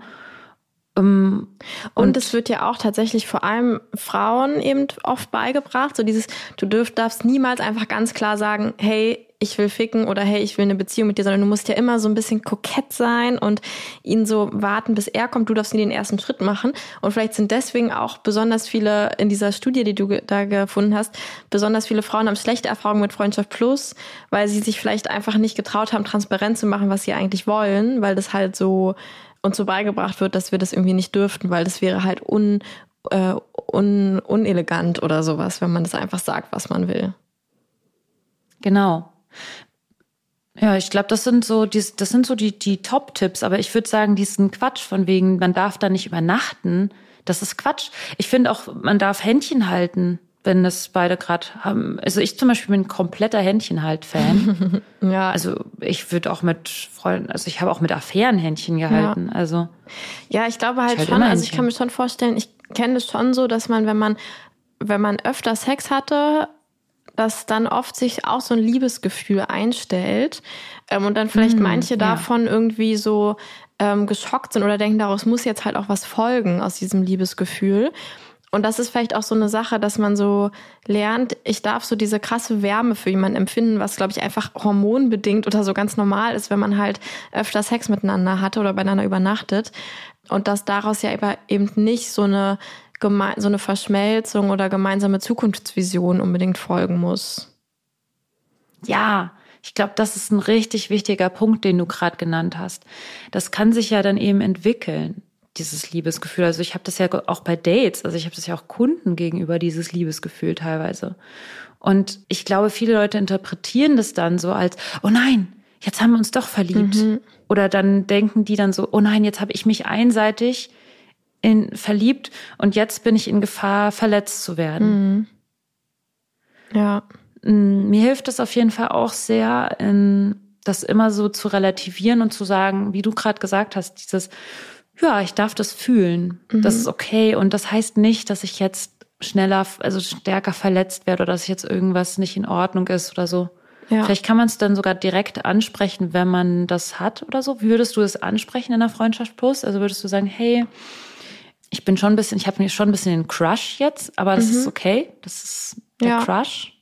Speaker 1: um, und, und es wird ja auch tatsächlich vor allem Frauen eben oft beigebracht, so dieses, du dürft, darfst niemals einfach ganz klar sagen, hey, ich will ficken oder hey, ich will eine Beziehung mit dir, sondern du musst ja immer so ein bisschen kokett sein und ihn so warten, bis er kommt. Du darfst nie den ersten Schritt machen. Und vielleicht sind deswegen auch besonders viele in dieser Studie, die du da gefunden hast, besonders viele Frauen haben schlechte Erfahrungen mit Freundschaft Plus, weil sie sich vielleicht einfach nicht getraut haben, transparent zu machen, was sie eigentlich wollen, weil das halt so uns so beigebracht wird, dass wir das irgendwie nicht dürften, weil das wäre halt un, äh, un, unelegant oder sowas, wenn man das einfach sagt, was man will.
Speaker 2: Genau. Ja, ich glaube, das sind so die, das sind so die, die Top-Tipps, aber ich würde sagen, diesen Quatsch von wegen, man darf da nicht übernachten, Das ist Quatsch. Ich finde auch, man darf Händchen halten wenn das beide gerade haben. Also ich zum Beispiel bin ein kompletter Händchenhalt-Fan. ja. Also ich würde auch mit Freunden, also ich habe auch mit Affären Händchen gehalten. Ja. Also
Speaker 1: ja, ich glaube halt, halt schon. Also ich kann mir schon vorstellen, ich kenne das schon so, dass man, wenn man wenn man öfter Sex hatte, dass dann oft sich auch so ein Liebesgefühl einstellt ähm, und dann vielleicht mm, manche ja. davon irgendwie so ähm, geschockt sind oder denken, daraus muss jetzt halt auch was folgen aus diesem Liebesgefühl. Und das ist vielleicht auch so eine Sache, dass man so lernt, ich darf so diese krasse Wärme für jemanden empfinden, was, glaube ich, einfach hormonbedingt oder so ganz normal ist, wenn man halt öfter Sex miteinander hatte oder beieinander übernachtet. Und dass daraus ja eben nicht so eine, so eine Verschmelzung oder gemeinsame Zukunftsvision unbedingt folgen muss.
Speaker 2: Ja, ich glaube, das ist ein richtig wichtiger Punkt, den du gerade genannt hast. Das kann sich ja dann eben entwickeln dieses Liebesgefühl. Also ich habe das ja auch bei Dates, also ich habe das ja auch Kunden gegenüber, dieses Liebesgefühl teilweise. Und ich glaube, viele Leute interpretieren das dann so als, oh nein, jetzt haben wir uns doch verliebt. Mhm. Oder dann denken die dann so, oh nein, jetzt habe ich mich einseitig in, verliebt und jetzt bin ich in Gefahr, verletzt zu werden. Mhm.
Speaker 1: Ja.
Speaker 2: Mm, mir hilft es auf jeden Fall auch sehr, in, das immer so zu relativieren und zu sagen, wie du gerade gesagt hast, dieses, ja, ich darf das fühlen. Mhm. Das ist okay. Und das heißt nicht, dass ich jetzt schneller, also stärker verletzt werde oder dass jetzt irgendwas nicht in Ordnung ist oder so. Ja. Vielleicht kann man es dann sogar direkt ansprechen, wenn man das hat oder so. Würdest du es ansprechen in der Freundschaft Plus? Also würdest du sagen, hey, ich bin schon ein bisschen, ich habe mir schon ein bisschen den Crush jetzt, aber das mhm. ist okay. Das ist der ja. Crush.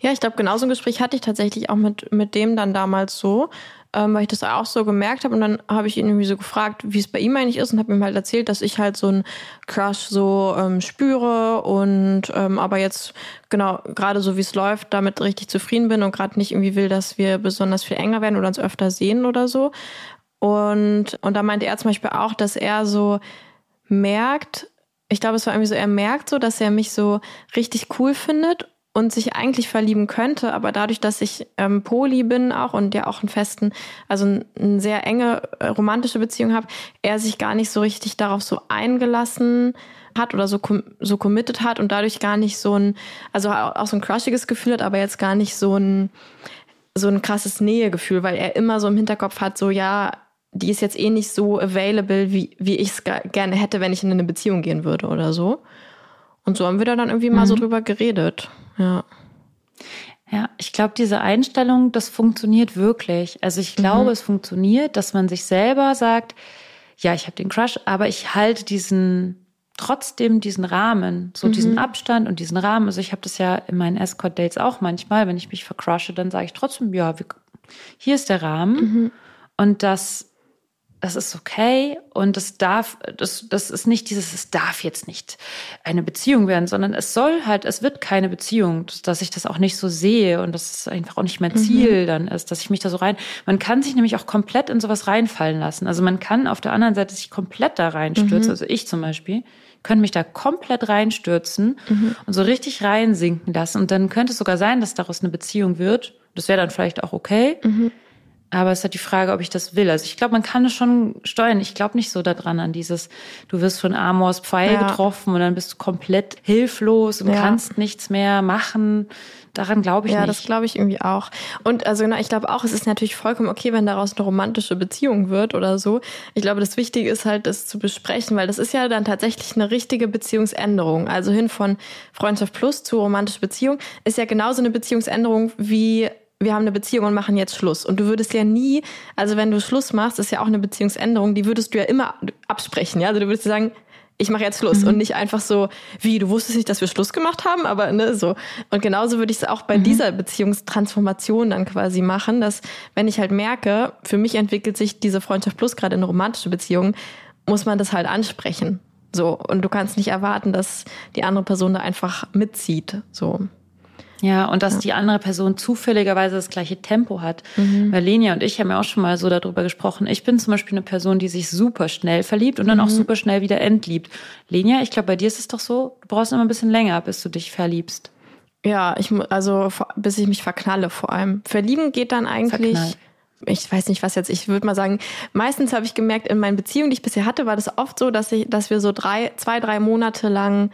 Speaker 1: Ja, ich glaube, genauso ein Gespräch hatte ich tatsächlich auch mit, mit dem dann damals so ähm, weil ich das auch so gemerkt habe. Und dann habe ich ihn irgendwie so gefragt, wie es bei ihm eigentlich ist und habe ihm halt erzählt, dass ich halt so einen Crush so ähm, spüre und ähm, aber jetzt genau gerade so wie es läuft, damit richtig zufrieden bin und gerade nicht irgendwie will, dass wir besonders viel enger werden oder uns öfter sehen oder so. Und, und da meinte er zum Beispiel auch, dass er so merkt, ich glaube, es war irgendwie so, er merkt so, dass er mich so richtig cool findet und sich eigentlich verlieben könnte, aber dadurch, dass ich ähm, Poli bin auch und ja auch einen festen, also eine sehr enge äh, romantische Beziehung habe, er sich gar nicht so richtig darauf so eingelassen hat oder so so committed hat und dadurch gar nicht so ein, also auch so ein crushiges Gefühl hat, aber jetzt gar nicht so ein so ein krasses Nähegefühl, weil er immer so im Hinterkopf hat, so ja, die ist jetzt eh nicht so available, wie, wie ich es gerne hätte, wenn ich in eine Beziehung gehen würde oder so. Und so haben wir da dann irgendwie mhm. mal so mhm. drüber geredet. Ja.
Speaker 2: Ja, ich glaube, diese Einstellung, das funktioniert wirklich. Also ich glaube, mhm. es funktioniert, dass man sich selber sagt, ja, ich habe den Crush, aber ich halte diesen trotzdem diesen Rahmen, so mhm. diesen Abstand und diesen Rahmen. Also ich habe das ja in meinen Escort-Dates auch manchmal, wenn ich mich vercrushe, dann sage ich trotzdem, ja, hier ist der Rahmen. Mhm. Und das das ist okay und das darf, das, das ist nicht dieses, es darf jetzt nicht eine Beziehung werden, sondern es soll halt, es wird keine Beziehung, dass ich das auch nicht so sehe und dass es einfach auch nicht mein Ziel mhm. dann ist, dass ich mich da so rein, man kann sich nämlich auch komplett in sowas reinfallen lassen. Also man kann auf der anderen Seite sich komplett da reinstürzen, mhm. also ich zum Beispiel, könnte mich da komplett reinstürzen mhm. und so richtig reinsinken lassen und dann könnte es sogar sein, dass daraus eine Beziehung wird. Das wäre dann vielleicht auch okay. Aber es ist halt die Frage, ob ich das will. Also ich glaube, man kann es schon steuern. Ich glaube nicht so daran an dieses, du wirst von Amors Pfeil ja. getroffen und dann bist du komplett hilflos und ja. kannst nichts mehr machen. Daran glaube ich
Speaker 1: ja,
Speaker 2: nicht.
Speaker 1: Ja, das glaube ich irgendwie auch. Und also genau, ich glaube auch, es ist natürlich vollkommen okay, wenn daraus eine romantische Beziehung wird oder so. Ich glaube, das Wichtige ist halt, das zu besprechen, weil das ist ja dann tatsächlich eine richtige Beziehungsänderung. Also hin von Freundschaft plus zu romantische Beziehung ist ja genauso eine Beziehungsänderung wie wir haben eine Beziehung und machen jetzt Schluss. Und du würdest ja nie, also wenn du Schluss machst, ist ja auch eine Beziehungsänderung, die würdest du ja immer absprechen, ja. Also du würdest sagen, ich mache jetzt Schluss mhm. und nicht einfach so, wie, du wusstest nicht, dass wir Schluss gemacht haben, aber ne, so. Und genauso würde ich es auch bei mhm. dieser Beziehungstransformation dann quasi machen, dass wenn ich halt merke, für mich entwickelt sich diese Freundschaft plus gerade in eine romantische Beziehung, muss man das halt ansprechen. So. Und du kannst nicht erwarten, dass die andere Person da einfach mitzieht. So.
Speaker 2: Ja, und dass ja. die andere Person zufälligerweise das gleiche Tempo hat. Mhm. Weil Lenia und ich haben ja auch schon mal so darüber gesprochen. Ich bin zum Beispiel eine Person, die sich super schnell verliebt und dann mhm. auch super schnell wieder entliebt. Lenia, ich glaube, bei dir ist es doch so, du brauchst immer ein bisschen länger, bis du dich verliebst.
Speaker 1: Ja, ich also bis ich mich verknalle vor allem. Verlieben geht dann eigentlich. Verknall. ich weiß nicht, was jetzt, ich würde mal sagen, meistens habe ich gemerkt, in meinen Beziehungen, die ich bisher hatte, war das oft so, dass ich, dass wir so drei, zwei, drei Monate lang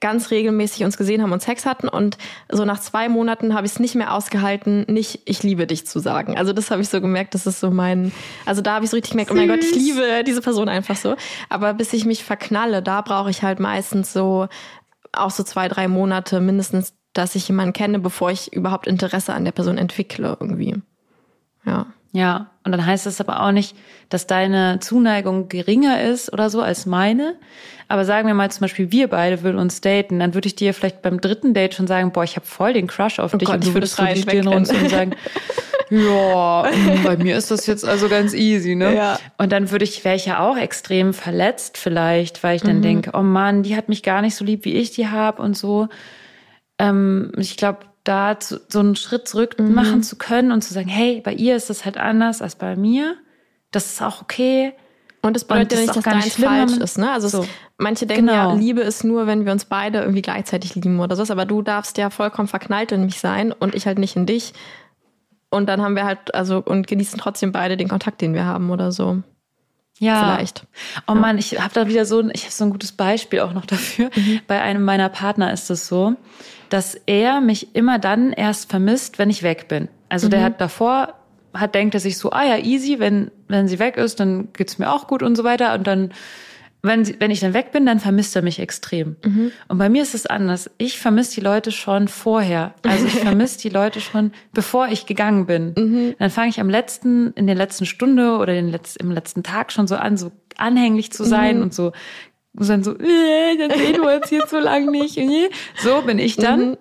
Speaker 1: ganz regelmäßig uns gesehen haben und Sex hatten und so nach zwei Monaten habe ich es nicht mehr ausgehalten, nicht ich liebe dich zu sagen. Also das habe ich so gemerkt, das ist so mein, also da habe ich so richtig gemerkt, Süß. oh mein Gott, ich liebe diese Person einfach so. Aber bis ich mich verknalle, da brauche ich halt meistens so auch so zwei, drei Monate mindestens, dass ich jemanden kenne, bevor ich überhaupt Interesse an der Person entwickle irgendwie. Ja.
Speaker 2: Ja, und dann heißt es aber auch nicht, dass deine Zuneigung geringer ist oder so als meine. Aber sagen wir mal zum Beispiel, wir beide würden uns daten, dann würde ich dir vielleicht beim dritten Date schon sagen, boah, ich habe voll den Crush auf oh dich Gott, und du würdest so die Stirn runzeln und sagen, ja, bei mir ist das jetzt also ganz easy, ne? Ja. Und dann würde ich, wäre ich ja auch extrem verletzt vielleicht, weil ich dann mhm. denke, oh Mann, die hat mich gar nicht so lieb, wie ich die habe und so. Ähm, ich glaube, da so einen Schritt zurück mhm. machen zu können und zu sagen, hey, bei ihr ist das halt anders als bei mir. Das ist auch okay.
Speaker 1: Und es bedeutet ja nicht, dass deins falsch ist, ne? Also so. es, manche denken genau. ja, Liebe ist nur, wenn wir uns beide irgendwie gleichzeitig lieben oder so. Aber du darfst ja vollkommen verknallt in mich sein und ich halt nicht in dich. Und dann haben wir halt, also, und genießen trotzdem beide den Kontakt, den wir haben oder so.
Speaker 2: Ja. Vielleicht. Oh Mann, ich habe da wieder so ein, ich habe so ein gutes Beispiel auch noch dafür. Mhm. Bei einem meiner Partner ist es so, dass er mich immer dann erst vermisst, wenn ich weg bin. Also mhm. der hat davor, hat denkt er sich so, ah ja, easy, wenn, wenn sie weg ist, dann geht's mir auch gut und so weiter. Und dann, wenn, sie, wenn ich dann weg bin, dann vermisst er mich extrem. Mhm. Und bei mir ist es anders. Ich vermisse die Leute schon vorher. Also ich vermisse die Leute schon, bevor ich gegangen bin. Mhm. Dann fange ich am letzten, in der letzten Stunde oder den Letz-, im letzten Tag schon so an, so anhänglich zu sein mhm. und so und dann so, äh, dann sehen wir uns jetzt so lange nicht. So bin ich dann. Mhm.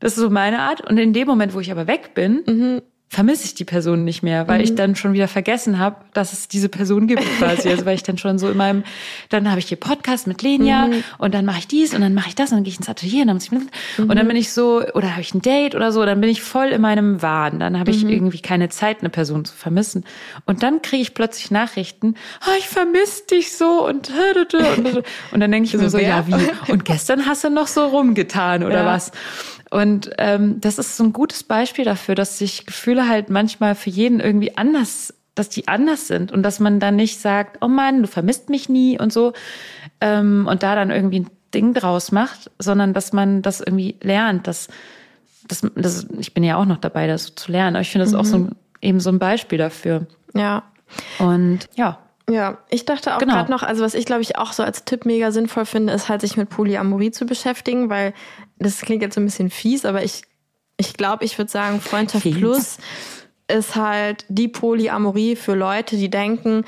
Speaker 2: Das ist so meine Art. Und in dem Moment, wo ich aber weg bin, mhm vermisse ich die Person nicht mehr, weil mhm. ich dann schon wieder vergessen habe, dass es diese Person gibt quasi. Also weil ich dann schon so in meinem, dann habe ich hier Podcast mit Lenia mhm. und dann mache ich dies und dann mache ich das und dann gehe ich ins Atelier und dann, muss ich mit, mhm. und dann bin ich so, oder habe ich ein Date oder so, dann bin ich voll in meinem Wahn. Dann habe ich mhm. irgendwie keine Zeit, eine Person zu vermissen. Und dann kriege ich plötzlich Nachrichten, oh, ich vermisse dich so und, und, und dann denke ich mir so, ja, wie? Und gestern hast du noch so rumgetan oder ja. was? Und ähm, das ist so ein gutes Beispiel dafür, dass sich Gefühle halt manchmal für jeden irgendwie anders, dass die anders sind und dass man dann nicht sagt, oh Mann, du vermisst mich nie und so ähm, und da dann irgendwie ein Ding draus macht, sondern dass man das irgendwie lernt, dass das, das, ich bin ja auch noch dabei, das zu lernen. Aber ich finde das mhm. auch so mhm. eben so ein Beispiel dafür.
Speaker 1: Ja.
Speaker 2: Und ja.
Speaker 1: Ja, ich dachte auch genau. gerade noch, also was ich glaube ich auch so als Tipp mega sinnvoll finde, ist halt sich mit Polyamorie zu beschäftigen, weil das klingt jetzt so ein bisschen fies, aber ich, ich glaube, ich würde sagen, Freundschaft fies. Plus ist halt die Polyamorie für Leute, die denken,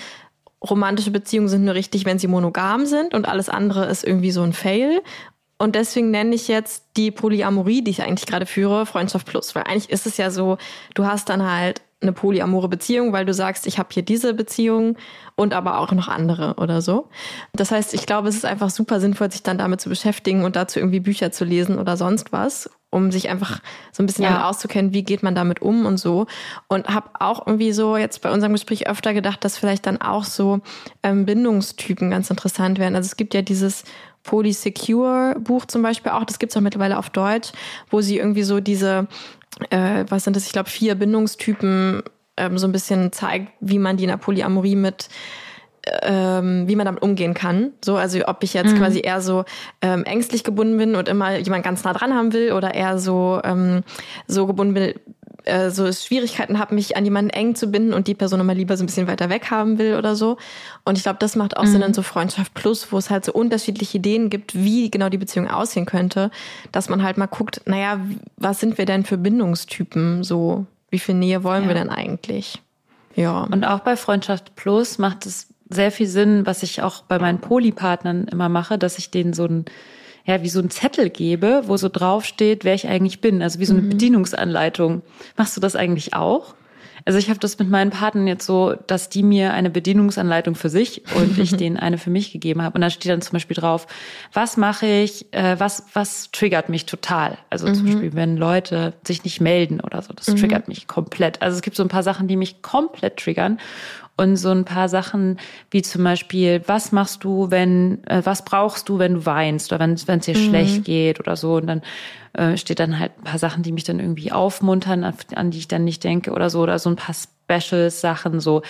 Speaker 1: romantische Beziehungen sind nur richtig, wenn sie monogam sind und alles andere ist irgendwie so ein Fail. Und deswegen nenne ich jetzt die Polyamorie, die ich eigentlich gerade führe, Freundschaft Plus. Weil eigentlich ist es ja so, du hast dann halt eine polyamore Beziehung, weil du sagst, ich habe hier diese Beziehung und aber auch noch andere oder so. Das heißt, ich glaube, es ist einfach super sinnvoll, sich dann damit zu beschäftigen und dazu irgendwie Bücher zu lesen oder sonst was, um sich einfach so ein bisschen ja. damit auszukennen, wie geht man damit um und so. Und habe auch irgendwie so jetzt bei unserem Gespräch öfter gedacht, dass vielleicht dann auch so ähm, Bindungstypen ganz interessant wären. Also es gibt ja dieses Polysecure Buch zum Beispiel auch, das gibt's auch mittlerweile auf Deutsch, wo sie irgendwie so diese äh, was sind das, ich glaube, vier Bindungstypen ähm, so ein bisschen zeigt, wie man die in der Polyamorie mit ähm, wie man damit umgehen kann. So, also ob ich jetzt mhm. quasi eher so ähm, ängstlich gebunden bin und immer jemand ganz nah dran haben will oder eher so ähm, so gebunden bin, äh, so Schwierigkeiten habe, mich an jemanden eng zu binden und die Person immer lieber so ein bisschen weiter weg haben will oder so. Und ich glaube, das macht auch mhm. Sinn in so Freundschaft Plus, wo es halt so unterschiedliche Ideen gibt, wie genau die Beziehung aussehen könnte, dass man halt mal guckt, naja, was sind wir denn für Bindungstypen so? Wie viel Nähe wollen ja. wir denn eigentlich?
Speaker 2: Ja. Und auch bei Freundschaft Plus macht es sehr viel Sinn, was ich auch bei meinen Polypartnern immer mache, dass ich denen so ein ja, wie so ein Zettel gebe, wo so drauf steht, wer ich eigentlich bin, also wie so eine mhm. Bedienungsanleitung. Machst du das eigentlich auch? Also ich habe das mit meinen Partnern jetzt so, dass die mir eine Bedienungsanleitung für sich und ich denen eine für mich gegeben habe. Und da steht dann zum Beispiel drauf, was mache ich, äh, was, was triggert mich total. Also mhm. zum Beispiel, wenn Leute sich nicht melden oder so, das mhm. triggert mich komplett. Also es gibt so ein paar Sachen, die mich komplett triggern und so ein paar Sachen wie zum Beispiel, was machst du, wenn, äh, was brauchst du, wenn du weinst oder wenn es dir mhm. schlecht geht oder so und dann äh, steht dann halt ein paar Sachen, die mich dann irgendwie aufmuntern, an, an die ich dann nicht denke oder so oder so ein paar Specials, Sachen so,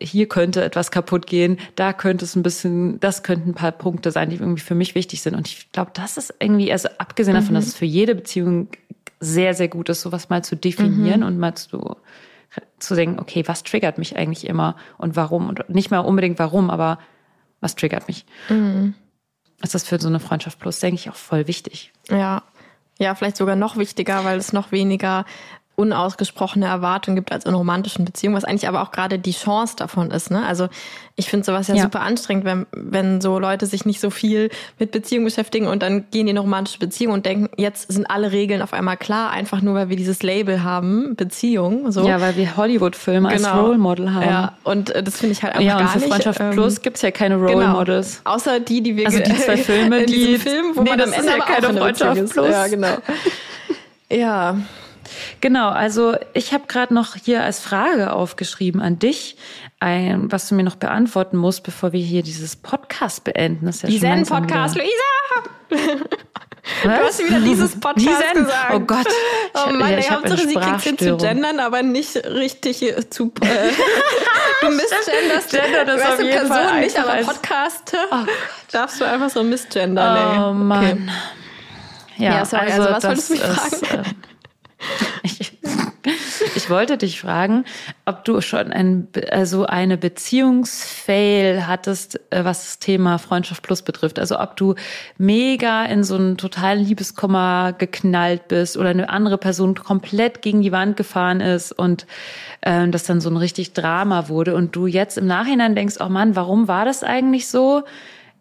Speaker 2: hier könnte etwas kaputt gehen, da könnte es ein bisschen, das könnten ein paar Punkte sein, die irgendwie für mich wichtig sind. Und ich glaube, das ist irgendwie, also abgesehen davon, mhm. dass es für jede Beziehung sehr, sehr gut ist, sowas mal zu definieren mhm. und mal zu, zu denken, okay, was triggert mich eigentlich immer und warum? Und nicht mal unbedingt warum, aber was triggert mich? Mhm. Ist das für so eine Freundschaft plus, denke ich, auch voll wichtig.
Speaker 1: Ja. Ja, vielleicht sogar noch wichtiger, weil es noch weniger unausgesprochene Erwartungen gibt als in romantischen Beziehungen, was eigentlich aber auch gerade die Chance davon ist. Ne? Also ich finde sowas ja, ja, super anstrengend, wenn, wenn so Leute sich nicht so viel mit Beziehungen beschäftigen und dann gehen die in eine romantische Beziehung und denken, jetzt sind alle Regeln auf einmal klar, einfach nur, weil wir dieses Label haben, Beziehung. So.
Speaker 2: Ja, weil wir Hollywood-Filme genau. als Role Model haben. Ja,
Speaker 1: und äh, das finde ich halt einfach ja,
Speaker 2: und
Speaker 1: gar
Speaker 2: für Freundschaft nicht. Plus ähm, gibt's ja keine Role genau. Models.
Speaker 1: Außer die, die wir
Speaker 2: Also die zwei Filme, die Film,
Speaker 1: wo nee, man am Ende ja keine Freundschaft Plus.
Speaker 2: Ja, genau. ja. Genau, also ich habe gerade noch hier als Frage aufgeschrieben an dich, ein, was du mir noch beantworten musst, bevor wir hier dieses Podcast beenden.
Speaker 1: Das ist ja Die Zen-Podcast, Luisa! Was? Du hast wieder dieses Podcast Diesen? gesagt.
Speaker 2: Oh Gott.
Speaker 1: Oh Mann, ja, ich Hauptsache sie kriegt hin zu gendern, aber nicht richtig zu... Äh, du misgenderst
Speaker 2: Gender das auf jeden Person Fall
Speaker 1: nicht, aber Podcast oh darfst du einfach so misgendern.
Speaker 2: Oh Mann. Okay.
Speaker 1: Ja, ja sorry, also, also was wolltest du mich fragen? Ist, äh,
Speaker 2: ich, ich wollte dich fragen, ob du schon ein, also eine Beziehungsfail hattest, äh, was das Thema Freundschaft Plus betrifft. Also ob du mega in so einen totalen Liebeskummer geknallt bist oder eine andere Person komplett gegen die Wand gefahren ist und äh, das dann so ein richtig Drama wurde und du jetzt im Nachhinein denkst, oh Mann, warum war das eigentlich so?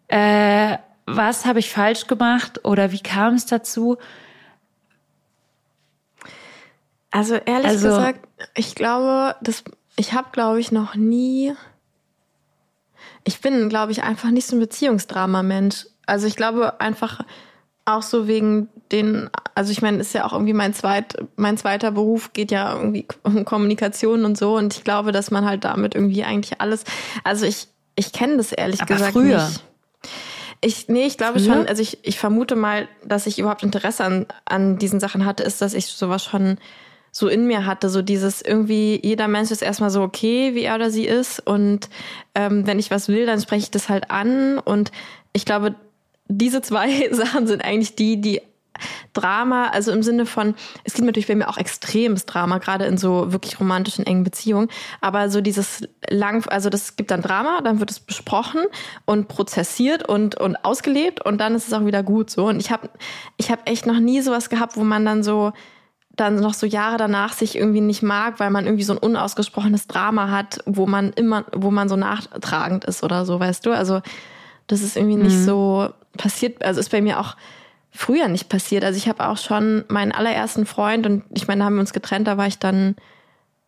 Speaker 2: Äh, was habe ich falsch gemacht oder wie kam es dazu?
Speaker 1: Also ehrlich also, gesagt, ich glaube, das, ich habe, glaube ich, noch nie. Ich bin, glaube ich, einfach nicht so ein Beziehungsdrama-Mensch. Also ich glaube einfach auch so wegen den, also ich meine, ist ja auch irgendwie mein zweit, mein zweiter Beruf geht ja irgendwie um Kommunikation und so und ich glaube, dass man halt damit irgendwie eigentlich alles, also ich, ich kenne das ehrlich
Speaker 2: Aber
Speaker 1: gesagt
Speaker 2: früher.
Speaker 1: nicht. Ich, nee, ich glaube schon, also ich, ich vermute mal, dass ich überhaupt Interesse an, an diesen Sachen hatte, ist, dass ich sowas schon so in mir hatte, so dieses irgendwie, jeder Mensch ist erstmal so okay, wie er oder sie ist. Und ähm, wenn ich was will, dann spreche ich das halt an. Und ich glaube, diese zwei Sachen sind eigentlich die, die Drama, also im Sinne von, es gibt natürlich bei mir auch extremes Drama, gerade in so wirklich romantischen, engen Beziehungen, aber so dieses lang, also das gibt dann Drama, dann wird es besprochen und prozessiert und, und ausgelebt und dann ist es auch wieder gut so. Und ich habe ich hab echt noch nie sowas gehabt, wo man dann so dann noch so Jahre danach sich irgendwie nicht mag, weil man irgendwie so ein unausgesprochenes Drama hat, wo man immer, wo man so nachtragend ist oder so, weißt du? Also das ist irgendwie nicht mhm. so passiert, also ist bei mir auch früher nicht passiert. Also ich habe auch schon meinen allerersten Freund und ich meine, da haben wir uns getrennt, da war ich dann,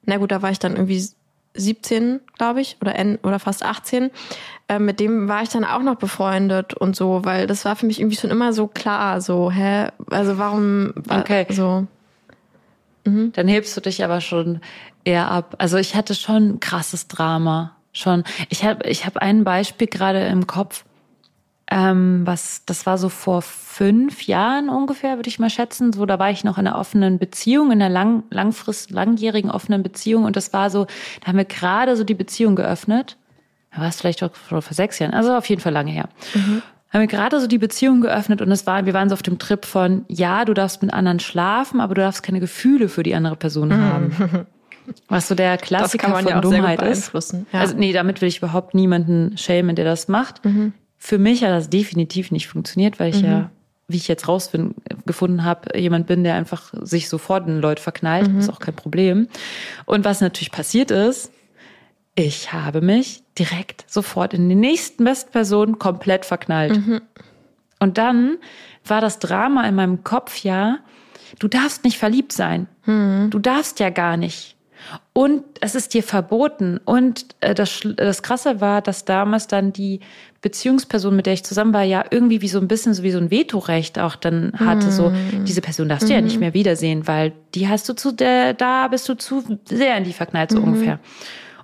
Speaker 1: na gut, da war ich dann irgendwie 17, glaube ich, oder, oder fast 18. Äh, mit dem war ich dann auch noch befreundet und so, weil das war für mich irgendwie schon immer so klar, so, hä, also warum,
Speaker 2: okay.
Speaker 1: so.
Speaker 2: Mhm. Dann hebst du dich aber schon eher ab. Also ich hatte schon krasses Drama. Schon. Ich habe ich hab ein Beispiel gerade im Kopf. Ähm, was, das war so vor fünf Jahren ungefähr, würde ich mal schätzen. So, da war ich noch in einer offenen Beziehung, in einer lang, langfrist, langjährigen offenen Beziehung. Und das war so, da haben wir gerade so die Beziehung geöffnet. Da war es vielleicht auch vor sechs Jahren, also auf jeden Fall lange her. Mhm haben wir gerade so die Beziehung geöffnet und es war, wir waren so auf dem Trip von, ja, du darfst mit anderen schlafen, aber du darfst keine Gefühle für die andere Person mhm. haben. Was so der Klassiker von ja Dummheit ist. Ja. Also nee, damit will ich überhaupt niemanden schämen, der das macht. Mhm. Für mich hat das definitiv nicht funktioniert, weil ich mhm. ja, wie ich jetzt rausgefunden habe, jemand bin, der einfach sich sofort in Leute verknallt. Mhm. Ist auch kein Problem. Und was natürlich passiert ist, ich habe mich direkt sofort in die nächsten besten Person komplett verknallt. Mhm. Und dann war das Drama in meinem Kopf ja, du darfst nicht verliebt sein. Mhm. Du darfst ja gar nicht. Und es ist dir verboten. Und äh, das, das Krasse war, dass damals dann die Beziehungsperson, mit der ich zusammen war, ja irgendwie wie so ein bisschen so wie so ein Vetorecht auch dann hatte. Mhm. So, diese Person darfst du ja nicht mhm. mehr wiedersehen, weil die hast du zu, der, da bist du zu sehr in die verknallt, so mhm. ungefähr.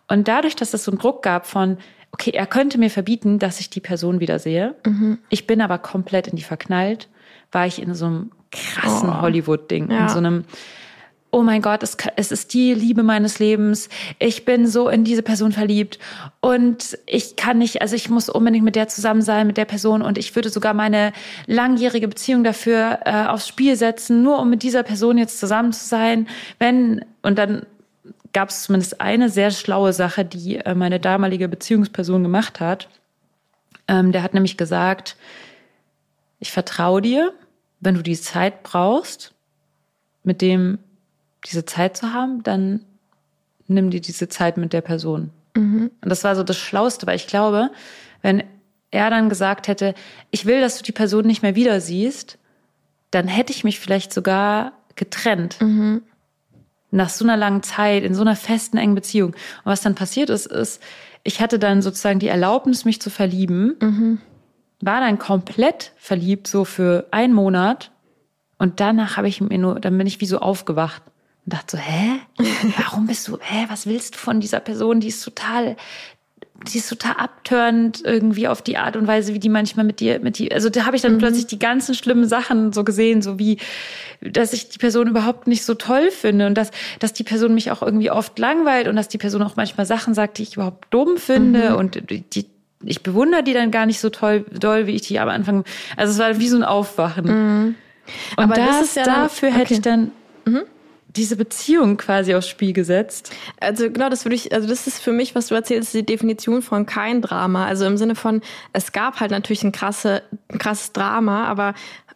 Speaker 2: Und dadurch, dass es so einen Druck gab von, okay, er könnte mir verbieten, dass ich die Person wieder sehe. Mhm. Ich bin aber komplett in die verknallt, war ich in so einem krassen oh. Hollywood-Ding, ja. in so einem oh mein Gott, es, es ist die Liebe meines Lebens. Ich bin so in diese Person verliebt und ich kann nicht, also ich muss unbedingt mit der zusammen sein, mit der Person und ich würde sogar meine langjährige Beziehung dafür äh, aufs Spiel setzen, nur um mit dieser Person jetzt zusammen zu sein. Wenn, und dann gab es zumindest eine sehr schlaue Sache, die äh, meine damalige Beziehungsperson gemacht hat. Ähm, der hat nämlich gesagt, ich vertraue dir, wenn du die Zeit brauchst, mit dem diese Zeit zu haben, dann nimm dir diese Zeit mit der Person. Mhm. Und das war so das Schlauste, weil ich glaube, wenn er dann gesagt hätte, ich will, dass du die Person nicht mehr wieder siehst, dann hätte ich mich vielleicht sogar getrennt. Mhm. Nach so einer langen Zeit, in so einer festen, engen Beziehung. Und was dann passiert ist, ist, ich hatte dann sozusagen die Erlaubnis, mich zu verlieben, mhm. war dann komplett verliebt, so für einen Monat. Und danach habe ich mir nur, dann bin ich wie so aufgewacht und dachte so, hä? Warum bist du, hä, was willst du von dieser Person? Die ist total, die ist total abtörend irgendwie auf die Art und Weise, wie die manchmal mit dir, mit die, also da habe ich dann mhm. plötzlich die ganzen schlimmen Sachen so gesehen, so wie, dass ich die Person überhaupt nicht so toll finde und dass, dass die Person mich auch irgendwie oft langweilt und dass die Person auch manchmal Sachen sagt, die ich überhaupt dumm finde mhm. und die, ich bewundere die dann gar nicht so toll, doll, wie ich die am Anfang, also es war wie so ein Aufwachen. Mhm. Und Aber das, das ja dafür dann, okay. hätte ich dann, mhm diese Beziehung quasi aufs Spiel gesetzt.
Speaker 1: Also genau, das würde ich, also das ist für mich, was du erzählst, die Definition von kein Drama. Also im Sinne von, es gab halt natürlich ein, krasse, ein krasses Drama, aber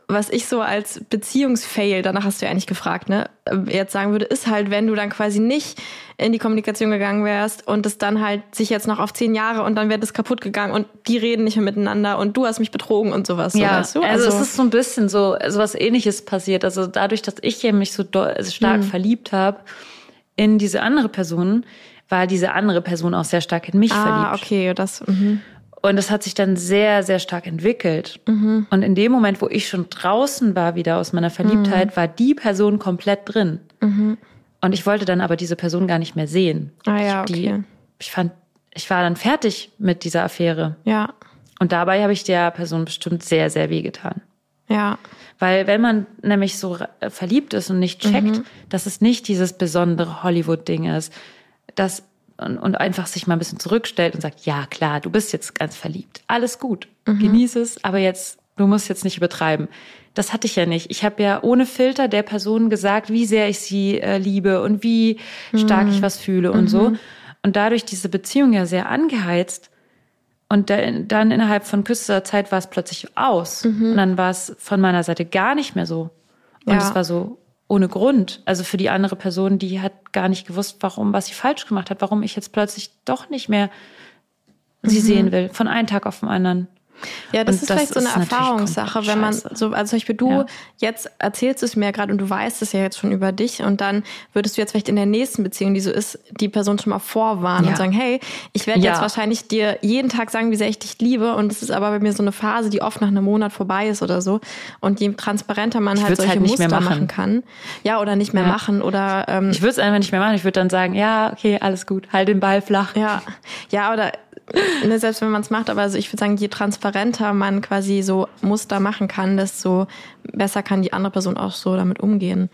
Speaker 1: was ich so als Beziehungsfail, danach hast du ja eigentlich gefragt, ne, jetzt sagen würde, ist halt, wenn du dann quasi nicht in die Kommunikation gegangen wärst und es dann halt sich jetzt noch auf zehn Jahre und dann wäre das kaputt gegangen und die reden nicht mehr miteinander und du hast mich betrogen und sowas.
Speaker 2: Ja,
Speaker 1: so, weißt du?
Speaker 2: also, also, es ist so ein bisschen so, so was ähnliches passiert. Also dadurch, dass ich mich so also stark mhm. verliebt habe in diese andere Person, war diese andere Person auch sehr stark in mich ah, verliebt.
Speaker 1: Ah, okay, das. Mhm.
Speaker 2: Und das hat sich dann sehr, sehr stark entwickelt. Mhm. Und in dem Moment, wo ich schon draußen war wieder aus meiner Verliebtheit, mhm. war die Person komplett drin. Mhm. Und ich wollte dann aber diese Person gar nicht mehr sehen.
Speaker 1: Ah ja,
Speaker 2: okay.
Speaker 1: Die,
Speaker 2: ich fand, ich war dann fertig mit dieser Affäre.
Speaker 1: Ja.
Speaker 2: Und dabei habe ich der Person bestimmt sehr, sehr wehgetan.
Speaker 1: Ja.
Speaker 2: Weil wenn man nämlich so verliebt ist und nicht checkt, mhm. dass es nicht dieses besondere Hollywood-Ding ist, dass und, und einfach sich mal ein bisschen zurückstellt und sagt, ja klar, du bist jetzt ganz verliebt. Alles gut. Mhm. Genieß es, aber jetzt, du musst jetzt nicht übertreiben. Das hatte ich ja nicht. Ich habe ja ohne Filter der Person gesagt, wie sehr ich sie äh, liebe und wie stark mhm. ich was fühle und mhm. so. Und dadurch diese Beziehung ja sehr angeheizt. Und dann innerhalb von kürzester Zeit war es plötzlich aus. Mhm. Und dann war es von meiner Seite gar nicht mehr so. Und ja. es war so, ohne Grund. Also für die andere Person, die hat gar nicht gewusst, warum, was sie falsch gemacht hat, warum ich jetzt plötzlich doch nicht mehr sie mhm. sehen will, von einem Tag auf den anderen.
Speaker 1: Ja, das und ist das vielleicht so eine Erfahrungssache, wenn man so, also zum Beispiel du ja. jetzt erzählst es mir gerade und du weißt es ja jetzt schon über dich und dann würdest du jetzt vielleicht in der nächsten Beziehung, die so ist, die Person schon mal vorwarnen ja. und sagen, hey, ich werde ja. jetzt wahrscheinlich dir jeden Tag sagen, wie sehr ich dich liebe und es ist aber bei mir so eine Phase, die oft nach einem Monat vorbei ist oder so und je transparenter man halt solche halt Muster machen. machen. kann, ja, oder nicht mehr machen oder
Speaker 2: ähm, Ich würde es einfach nicht mehr machen, ich würde dann sagen, ja, okay, alles gut, halt den Ball flach.
Speaker 1: Ja, ja, oder ne, selbst wenn man es macht, aber also ich würde sagen, je transparenter man quasi so Muster machen kann, desto besser kann die andere Person auch so damit umgehen.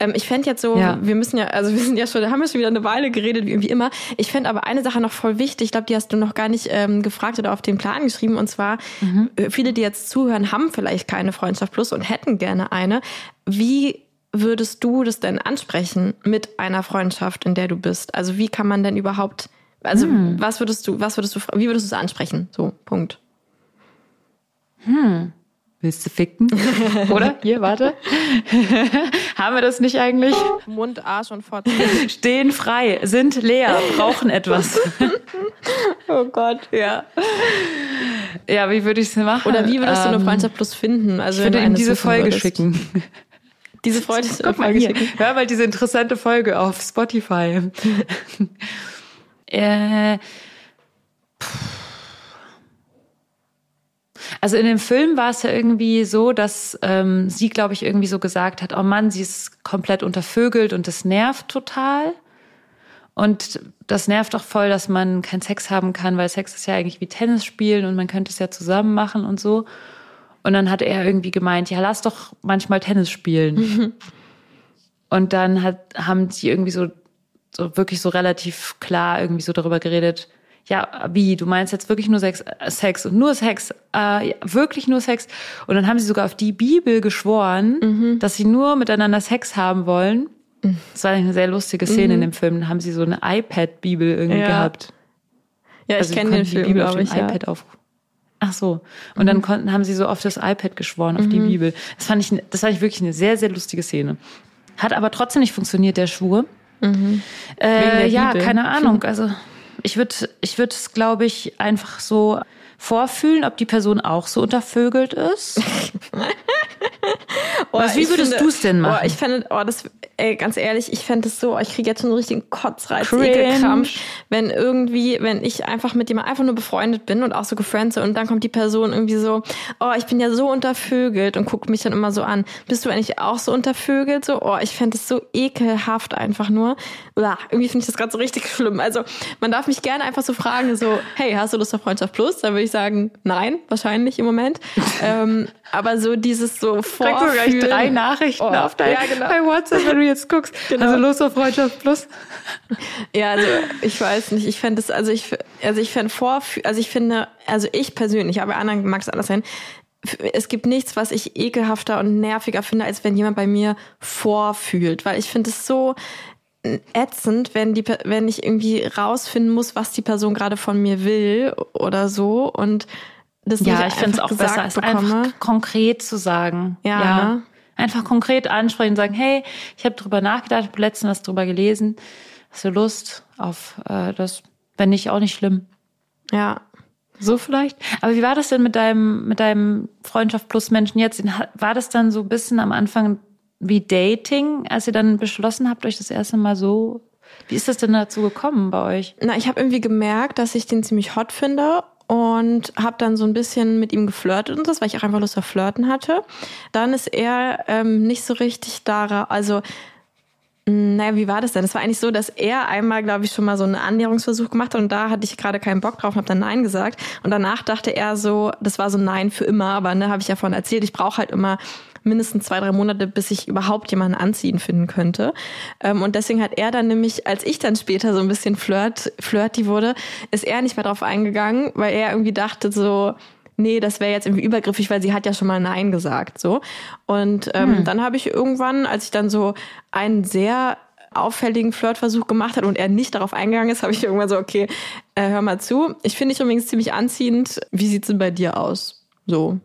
Speaker 1: Ähm, ich fände jetzt so, ja. wir müssen ja, also wir sind ja schon, da haben wir schon wieder eine Weile geredet, wie, wie immer. Ich fände aber eine Sache noch voll wichtig, ich glaube, die hast du noch gar nicht ähm, gefragt oder auf den Plan geschrieben, und zwar, mhm. Äh, viele, die jetzt zuhören, haben vielleicht keine Freundschaft plus und hätten gerne eine. Wie würdest du das denn ansprechen mit einer Freundschaft, in der du bist? Also wie kann man denn überhaupt also hm. was würdest du, was würdest du, wie würdest du es ansprechen? So, Punkt.
Speaker 2: Hm. Willst du ficken? Oder? Hier, warte. Haben wir das nicht eigentlich?
Speaker 1: Mund, Arsch und Fotze.
Speaker 2: Stehen frei, sind leer, brauchen etwas.
Speaker 1: oh Gott, ja.
Speaker 2: Ja, wie würde ich es machen?
Speaker 1: Oder wie würdest ähm, du eine ähm, Freundschaft plus finden?
Speaker 2: Also ich würde ihm diese Folge würdest. schicken.
Speaker 1: Diese Folge
Speaker 2: Guck mal hier. Hör mal diese interessante Folge auf Spotify. Äh, also in dem Film war es ja irgendwie so, dass ähm, sie, glaube ich, irgendwie so gesagt hat, oh Mann, sie ist komplett untervögelt und das nervt total. Und das nervt auch voll, dass man keinen Sex haben kann, weil Sex ist ja eigentlich wie Tennis spielen und man könnte es ja zusammen machen und so. Und dann hat er irgendwie gemeint, ja, lass doch manchmal Tennis spielen. Und dann hat, haben die irgendwie so, so wirklich so relativ klar irgendwie so darüber geredet, ja, wie, du meinst jetzt wirklich nur Sex, äh, Sex und nur Sex, äh, wirklich nur Sex. Und dann haben sie sogar auf die Bibel geschworen, mhm. dass sie nur miteinander Sex haben wollen. Mhm. Das war eine sehr lustige Szene mhm. in dem Film. Dann haben sie so eine iPad-Bibel irgendwie ja. gehabt.
Speaker 1: Ja, also ich kenne den Film,
Speaker 2: Bibel auf dem ich, iPad ja. auf. Ach so. Und mhm. dann konnten, haben sie so auf das iPad geschworen, auf die mhm. Bibel. Das fand ich, das fand ich wirklich eine sehr, sehr lustige Szene. Hat aber trotzdem nicht funktioniert, der Schwur. Mhm. Äh, ja, Bibel. keine Ahnung. Also ich würde ich würde es, glaube ich, einfach so vorfühlen, ob die Person auch so untervögelt ist. oh, Was, wie würdest du es denn machen?
Speaker 1: Oh, ich fände, oh, das, ey, ganz ehrlich, ich fände es so, ich kriege jetzt schon einen richtigen Kotzreiz, Ekelkrampf, wenn irgendwie, wenn ich einfach mit jemandem einfach nur befreundet bin und auch so gefriendet und dann kommt die Person irgendwie so, oh, ich bin ja so untervögelt und guckt mich dann immer so an. Bist du eigentlich auch so untervögelt? So, oh, ich fände es so ekelhaft einfach nur. Uah, irgendwie finde ich das gerade so richtig schlimm. Also, man darf mich gerne einfach so fragen, so, hey, hast du Lust auf Freundschaft Plus? Dann würde ich sagen, nein, wahrscheinlich im Moment. ähm, aber so dieses so
Speaker 2: Vorfühlen. Kriegst du gleich drei Nachrichten oh, auf dein, ja, genau. bei WhatsApp, wenn du jetzt guckst. Genau. Also los auf Freundschaft Plus.
Speaker 1: Ja, also ich weiß nicht. Ich fände es, also ich, also ich fände Vorfühlen, also ich finde, also ich persönlich, aber anderen mag es anders sein, es gibt nichts, was ich ekelhafter und nerviger finde, als wenn jemand bei mir vorfühlt, weil ich finde es so ätzend, wenn die, wenn ich irgendwie rausfinden muss, was die Person gerade von mir will oder so und das
Speaker 2: ja, ich finde es auch besser, als einfach konkret zu sagen.
Speaker 1: Ja. ja. Ne?
Speaker 2: Einfach konkret ansprechen, sagen, hey, ich habe drüber nachgedacht, habe letztens was drüber gelesen. Hast du Lust auf äh, das? Wenn nicht, auch nicht schlimm.
Speaker 1: Ja.
Speaker 2: So vielleicht. Aber wie war das denn mit deinem, mit deinem Freundschaft plus Menschen jetzt? War das dann so ein bisschen am Anfang wie Dating, als ihr dann beschlossen habt, euch das erste Mal so wie ist das denn dazu gekommen bei euch?
Speaker 1: Na, ich habe irgendwie gemerkt, dass ich den ziemlich hot finde und habe dann so ein bisschen mit ihm geflirtet und das, weil ich auch einfach Lust auf Flirten hatte. Dann ist er ähm, nicht so richtig da, also naja, wie war das denn? Es war eigentlich so, dass er einmal, glaube ich, schon mal so einen Annäherungsversuch gemacht hat und da hatte ich gerade keinen Bock drauf und habe dann Nein gesagt. Und danach dachte er so, das war so Nein für immer, aber ne, habe ich ja vorhin erzählt, ich brauche halt immer mindestens zwei, drei Monate, bis ich überhaupt jemanden anziehen finden könnte. Ähm, und deswegen hat er dann nämlich, als ich dann später so ein bisschen flirt, flirty wurde, ist er nicht mehr drauf eingegangen, weil er irgendwie dachte so, nee, das wäre jetzt irgendwie übergriffig, weil sie hat ja schon mal Nein gesagt, so. Und ähm, hm. dann habe ich irgendwann, als ich dann so einen sehr auffälligen Flirtversuch gemacht hat und er nicht darauf eingegangen ist, habe ich irgendwann so, okay, äh, hör mal zu. Ich finde dich übrigens ziemlich anziehend. Wie sieht's denn bei dir aus? So.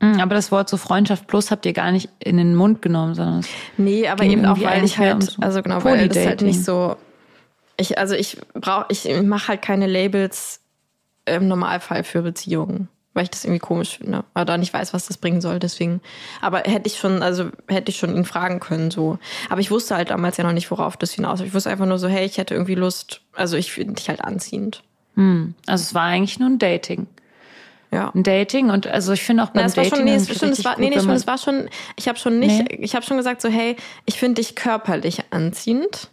Speaker 2: Hm, aber das Wort so Freundschaft plus habt ihr gar nicht in den Mund genommen, sondern
Speaker 1: Nee, aber eben auch weil ich halt, so also genau, weil das halt nicht so ich also ich brauche ich mache halt keine Labels im Normalfall für Beziehungen, weil ich das irgendwie komisch finde oder nicht weiß, was das bringen soll, deswegen aber hätte ich schon also hätte ich schon ihn fragen können so, aber ich wusste halt damals ja noch nicht, worauf das hinaus. Ich wusste einfach nur so, hey, ich hätte irgendwie Lust, also ich finde dich halt anziehend.
Speaker 2: Hm. Also es war eigentlich nur ein Dating
Speaker 1: ja.
Speaker 2: ein Dating und also ich finde auch beim Na, Dating
Speaker 1: schon, nee, es, schon, es war, nee, nee, schon, es war schon ich habe schon nicht nee. ich habe schon gesagt so hey ich finde dich körperlich anziehend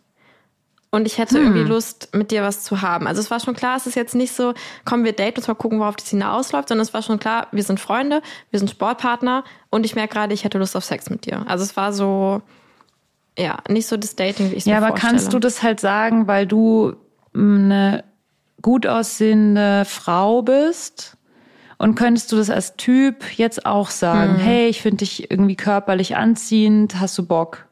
Speaker 1: und ich hätte hm. irgendwie Lust mit dir was zu haben also es war schon klar es ist jetzt nicht so komm wir daten und mal gucken worauf die Szene ausläuft sondern es war schon klar wir sind Freunde wir sind Sportpartner und ich merke gerade ich hätte Lust auf Sex mit dir also es war so ja nicht so das Dating wie ich es
Speaker 2: ja aber vorstelle. kannst du das halt sagen weil du eine gut aussehende Frau bist und könntest du das als Typ jetzt auch sagen, hm. hey, ich finde dich irgendwie körperlich anziehend, hast du Bock?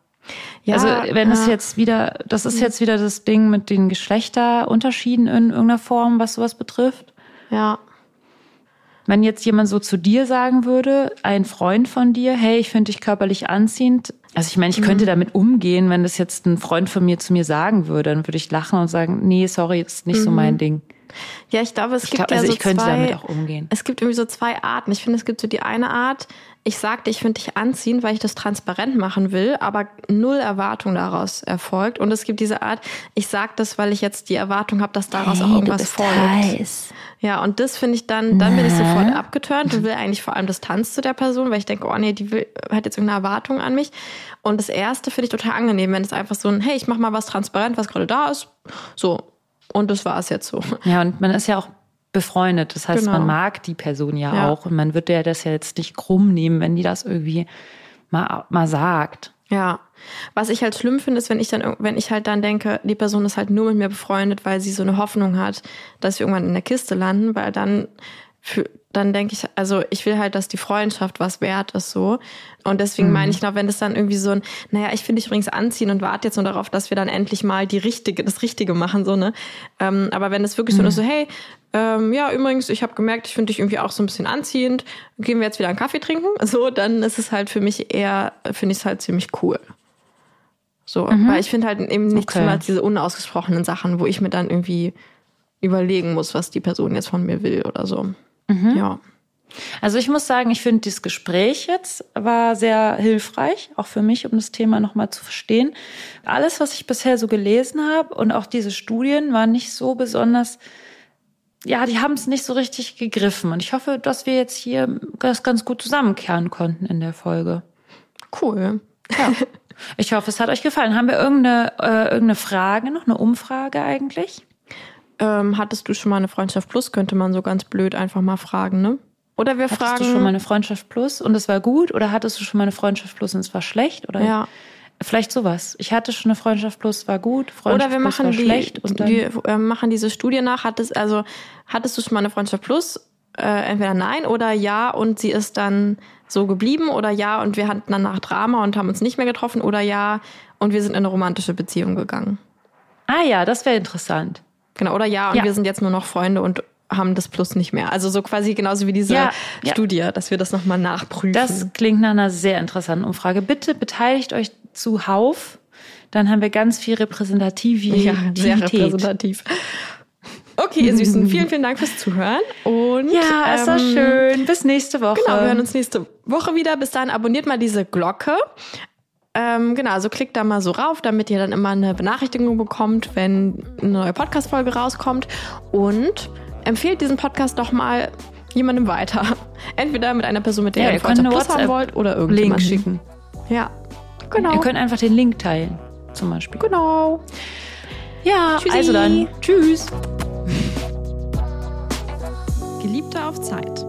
Speaker 2: Ja, also wenn es jetzt wieder, das ist jetzt wieder das Ding mit den Geschlechterunterschieden in irgendeiner Form, was sowas betrifft.
Speaker 1: Ja.
Speaker 2: Wenn jetzt jemand so zu dir sagen würde, ein Freund von dir, hey, ich finde dich körperlich anziehend. Also ich meine, ich könnte mhm. damit umgehen, wenn das jetzt ein Freund von mir zu mir sagen würde, dann würde ich lachen und sagen, nee, sorry, ist nicht mhm. so mein Ding.
Speaker 1: Ja, ich glaube, es
Speaker 2: ich
Speaker 1: gibt
Speaker 2: glaub,
Speaker 1: ja
Speaker 2: also
Speaker 1: so
Speaker 2: ich könnte
Speaker 1: zwei,
Speaker 2: damit auch umgehen.
Speaker 1: Es gibt irgendwie so zwei Arten. Ich finde, es gibt so die eine Art, ich sagte, ich finde dich anziehen, weil ich das transparent machen will, aber null Erwartung daraus erfolgt. Und es gibt diese Art, ich sage das, weil ich jetzt die Erwartung habe, dass daraus hey, auch irgendwas folgt. Heiß. Ja, und das finde ich dann, dann bin ich sofort abgeturnt und will eigentlich vor allem Distanz zu der Person, weil ich denke, oh nee, die will, hat jetzt irgendeine Erwartung an mich. Und das erste finde ich total angenehm, wenn es einfach so ein, hey, ich mach mal was transparent, was gerade da ist. So, und das war es jetzt so.
Speaker 2: Ja, und man ist ja auch befreundet. Das heißt, genau. man mag die Person ja, ja, auch und man wird ja das ja jetzt nicht krumm nehmen, wenn die das irgendwie mal, mal sagt.
Speaker 1: Ja. Was ich halt schlimm finde, ist, wenn ich dann, wenn ich halt dann denke, die Person ist halt nur mit mir befreundet, weil sie so eine Hoffnung hat, dass wir irgendwann in der Kiste landen, weil dann für, dann denke ich, also ich will halt, dass die Freundschaft was wert ist so. Und deswegen mhm. meine ich noch, wenn das dann irgendwie so ein, naja, ich finde dich übrigens anziehen und warte jetzt nur darauf, dass wir dann endlich mal die richtige, das Richtige machen, so, ne? Ähm, aber wenn es wirklich mhm. so ist, so, hey, ähm, ja, übrigens, ich habe gemerkt, ich finde dich irgendwie auch so ein bisschen anziehend, gehen wir jetzt wieder einen Kaffee trinken, so, dann ist es halt für mich eher, finde ich es halt ziemlich cool. So, mhm. weil ich finde halt eben nicht okay. immer diese unausgesprochenen Sachen, wo ich mir dann irgendwie überlegen muss, was die Person jetzt von mir will oder so. Mhm. Ja.
Speaker 2: Also ich muss sagen, ich finde dieses Gespräch jetzt war sehr hilfreich, auch für mich, um das Thema nochmal zu verstehen. Alles, was ich bisher so gelesen habe und auch diese Studien waren nicht so besonders, ja, die haben es nicht so richtig gegriffen. Und ich hoffe, dass wir jetzt hier das ganz gut zusammenkehren konnten in der Folge.
Speaker 1: Cool.
Speaker 2: Ja. Ich hoffe, es hat euch gefallen. Haben wir irgendeine, äh, irgendeine Frage noch, eine Umfrage eigentlich?
Speaker 1: Ähm, hattest du schon mal eine Freundschaft Plus? Könnte man so ganz blöd einfach mal fragen, ne? Oder wir
Speaker 2: hattest
Speaker 1: fragen.
Speaker 2: Hattest du schon mal eine Freundschaft Plus und es war gut? Oder hattest du schon mal eine Freundschaft Plus und es war schlecht? Oder
Speaker 1: ja.
Speaker 2: Vielleicht sowas. Ich hatte schon eine Freundschaft Plus, war gut.
Speaker 1: Freundschaft Oder wir machen Plus war die, schlecht. Und dann wir äh, machen diese Studie nach. Hattest, also, hattest du schon mal eine Freundschaft Plus? Äh, entweder nein oder ja und sie ist dann so geblieben oder ja und wir hatten danach Drama und haben uns nicht mehr getroffen oder ja und wir sind in eine romantische Beziehung gegangen.
Speaker 2: Ah ja, das wäre interessant.
Speaker 1: Genau, oder ja, und ja. wir sind jetzt nur noch Freunde und haben das Plus nicht mehr. Also so quasi genauso wie diese ja, Studie, ja. dass wir das nochmal nachprüfen.
Speaker 2: Das klingt nach einer sehr interessanten Umfrage. Bitte beteiligt euch zuhauf. Dann haben wir ganz viel Repräsentativität. Ja,
Speaker 1: sehr repräsentativ. Okay, ihr Süßen, vielen, vielen Dank fürs Zuhören. Und,
Speaker 2: ja, es war ähm, schön. Bis nächste Woche.
Speaker 1: Genau, wir hören uns nächste Woche wieder. Bis dahin abonniert mal diese Glocke. Ähm, genau, also klickt da mal so rauf, damit ihr dann immer eine Benachrichtigung bekommt, wenn eine neue Podcast-Folge rauskommt. Und empfehlt diesen Podcast doch mal jemandem weiter. Entweder mit einer Person, mit der ja, ihr Freundschaft Plus haben wollt, oder irgendjemand Link schicken. Ja,
Speaker 2: genau. Ihr könnt einfach den Link teilen, zum Beispiel.
Speaker 1: Genau.
Speaker 2: Ja, Tschüssi. also dann. Tschüss.
Speaker 1: Geliebte auf Zeit.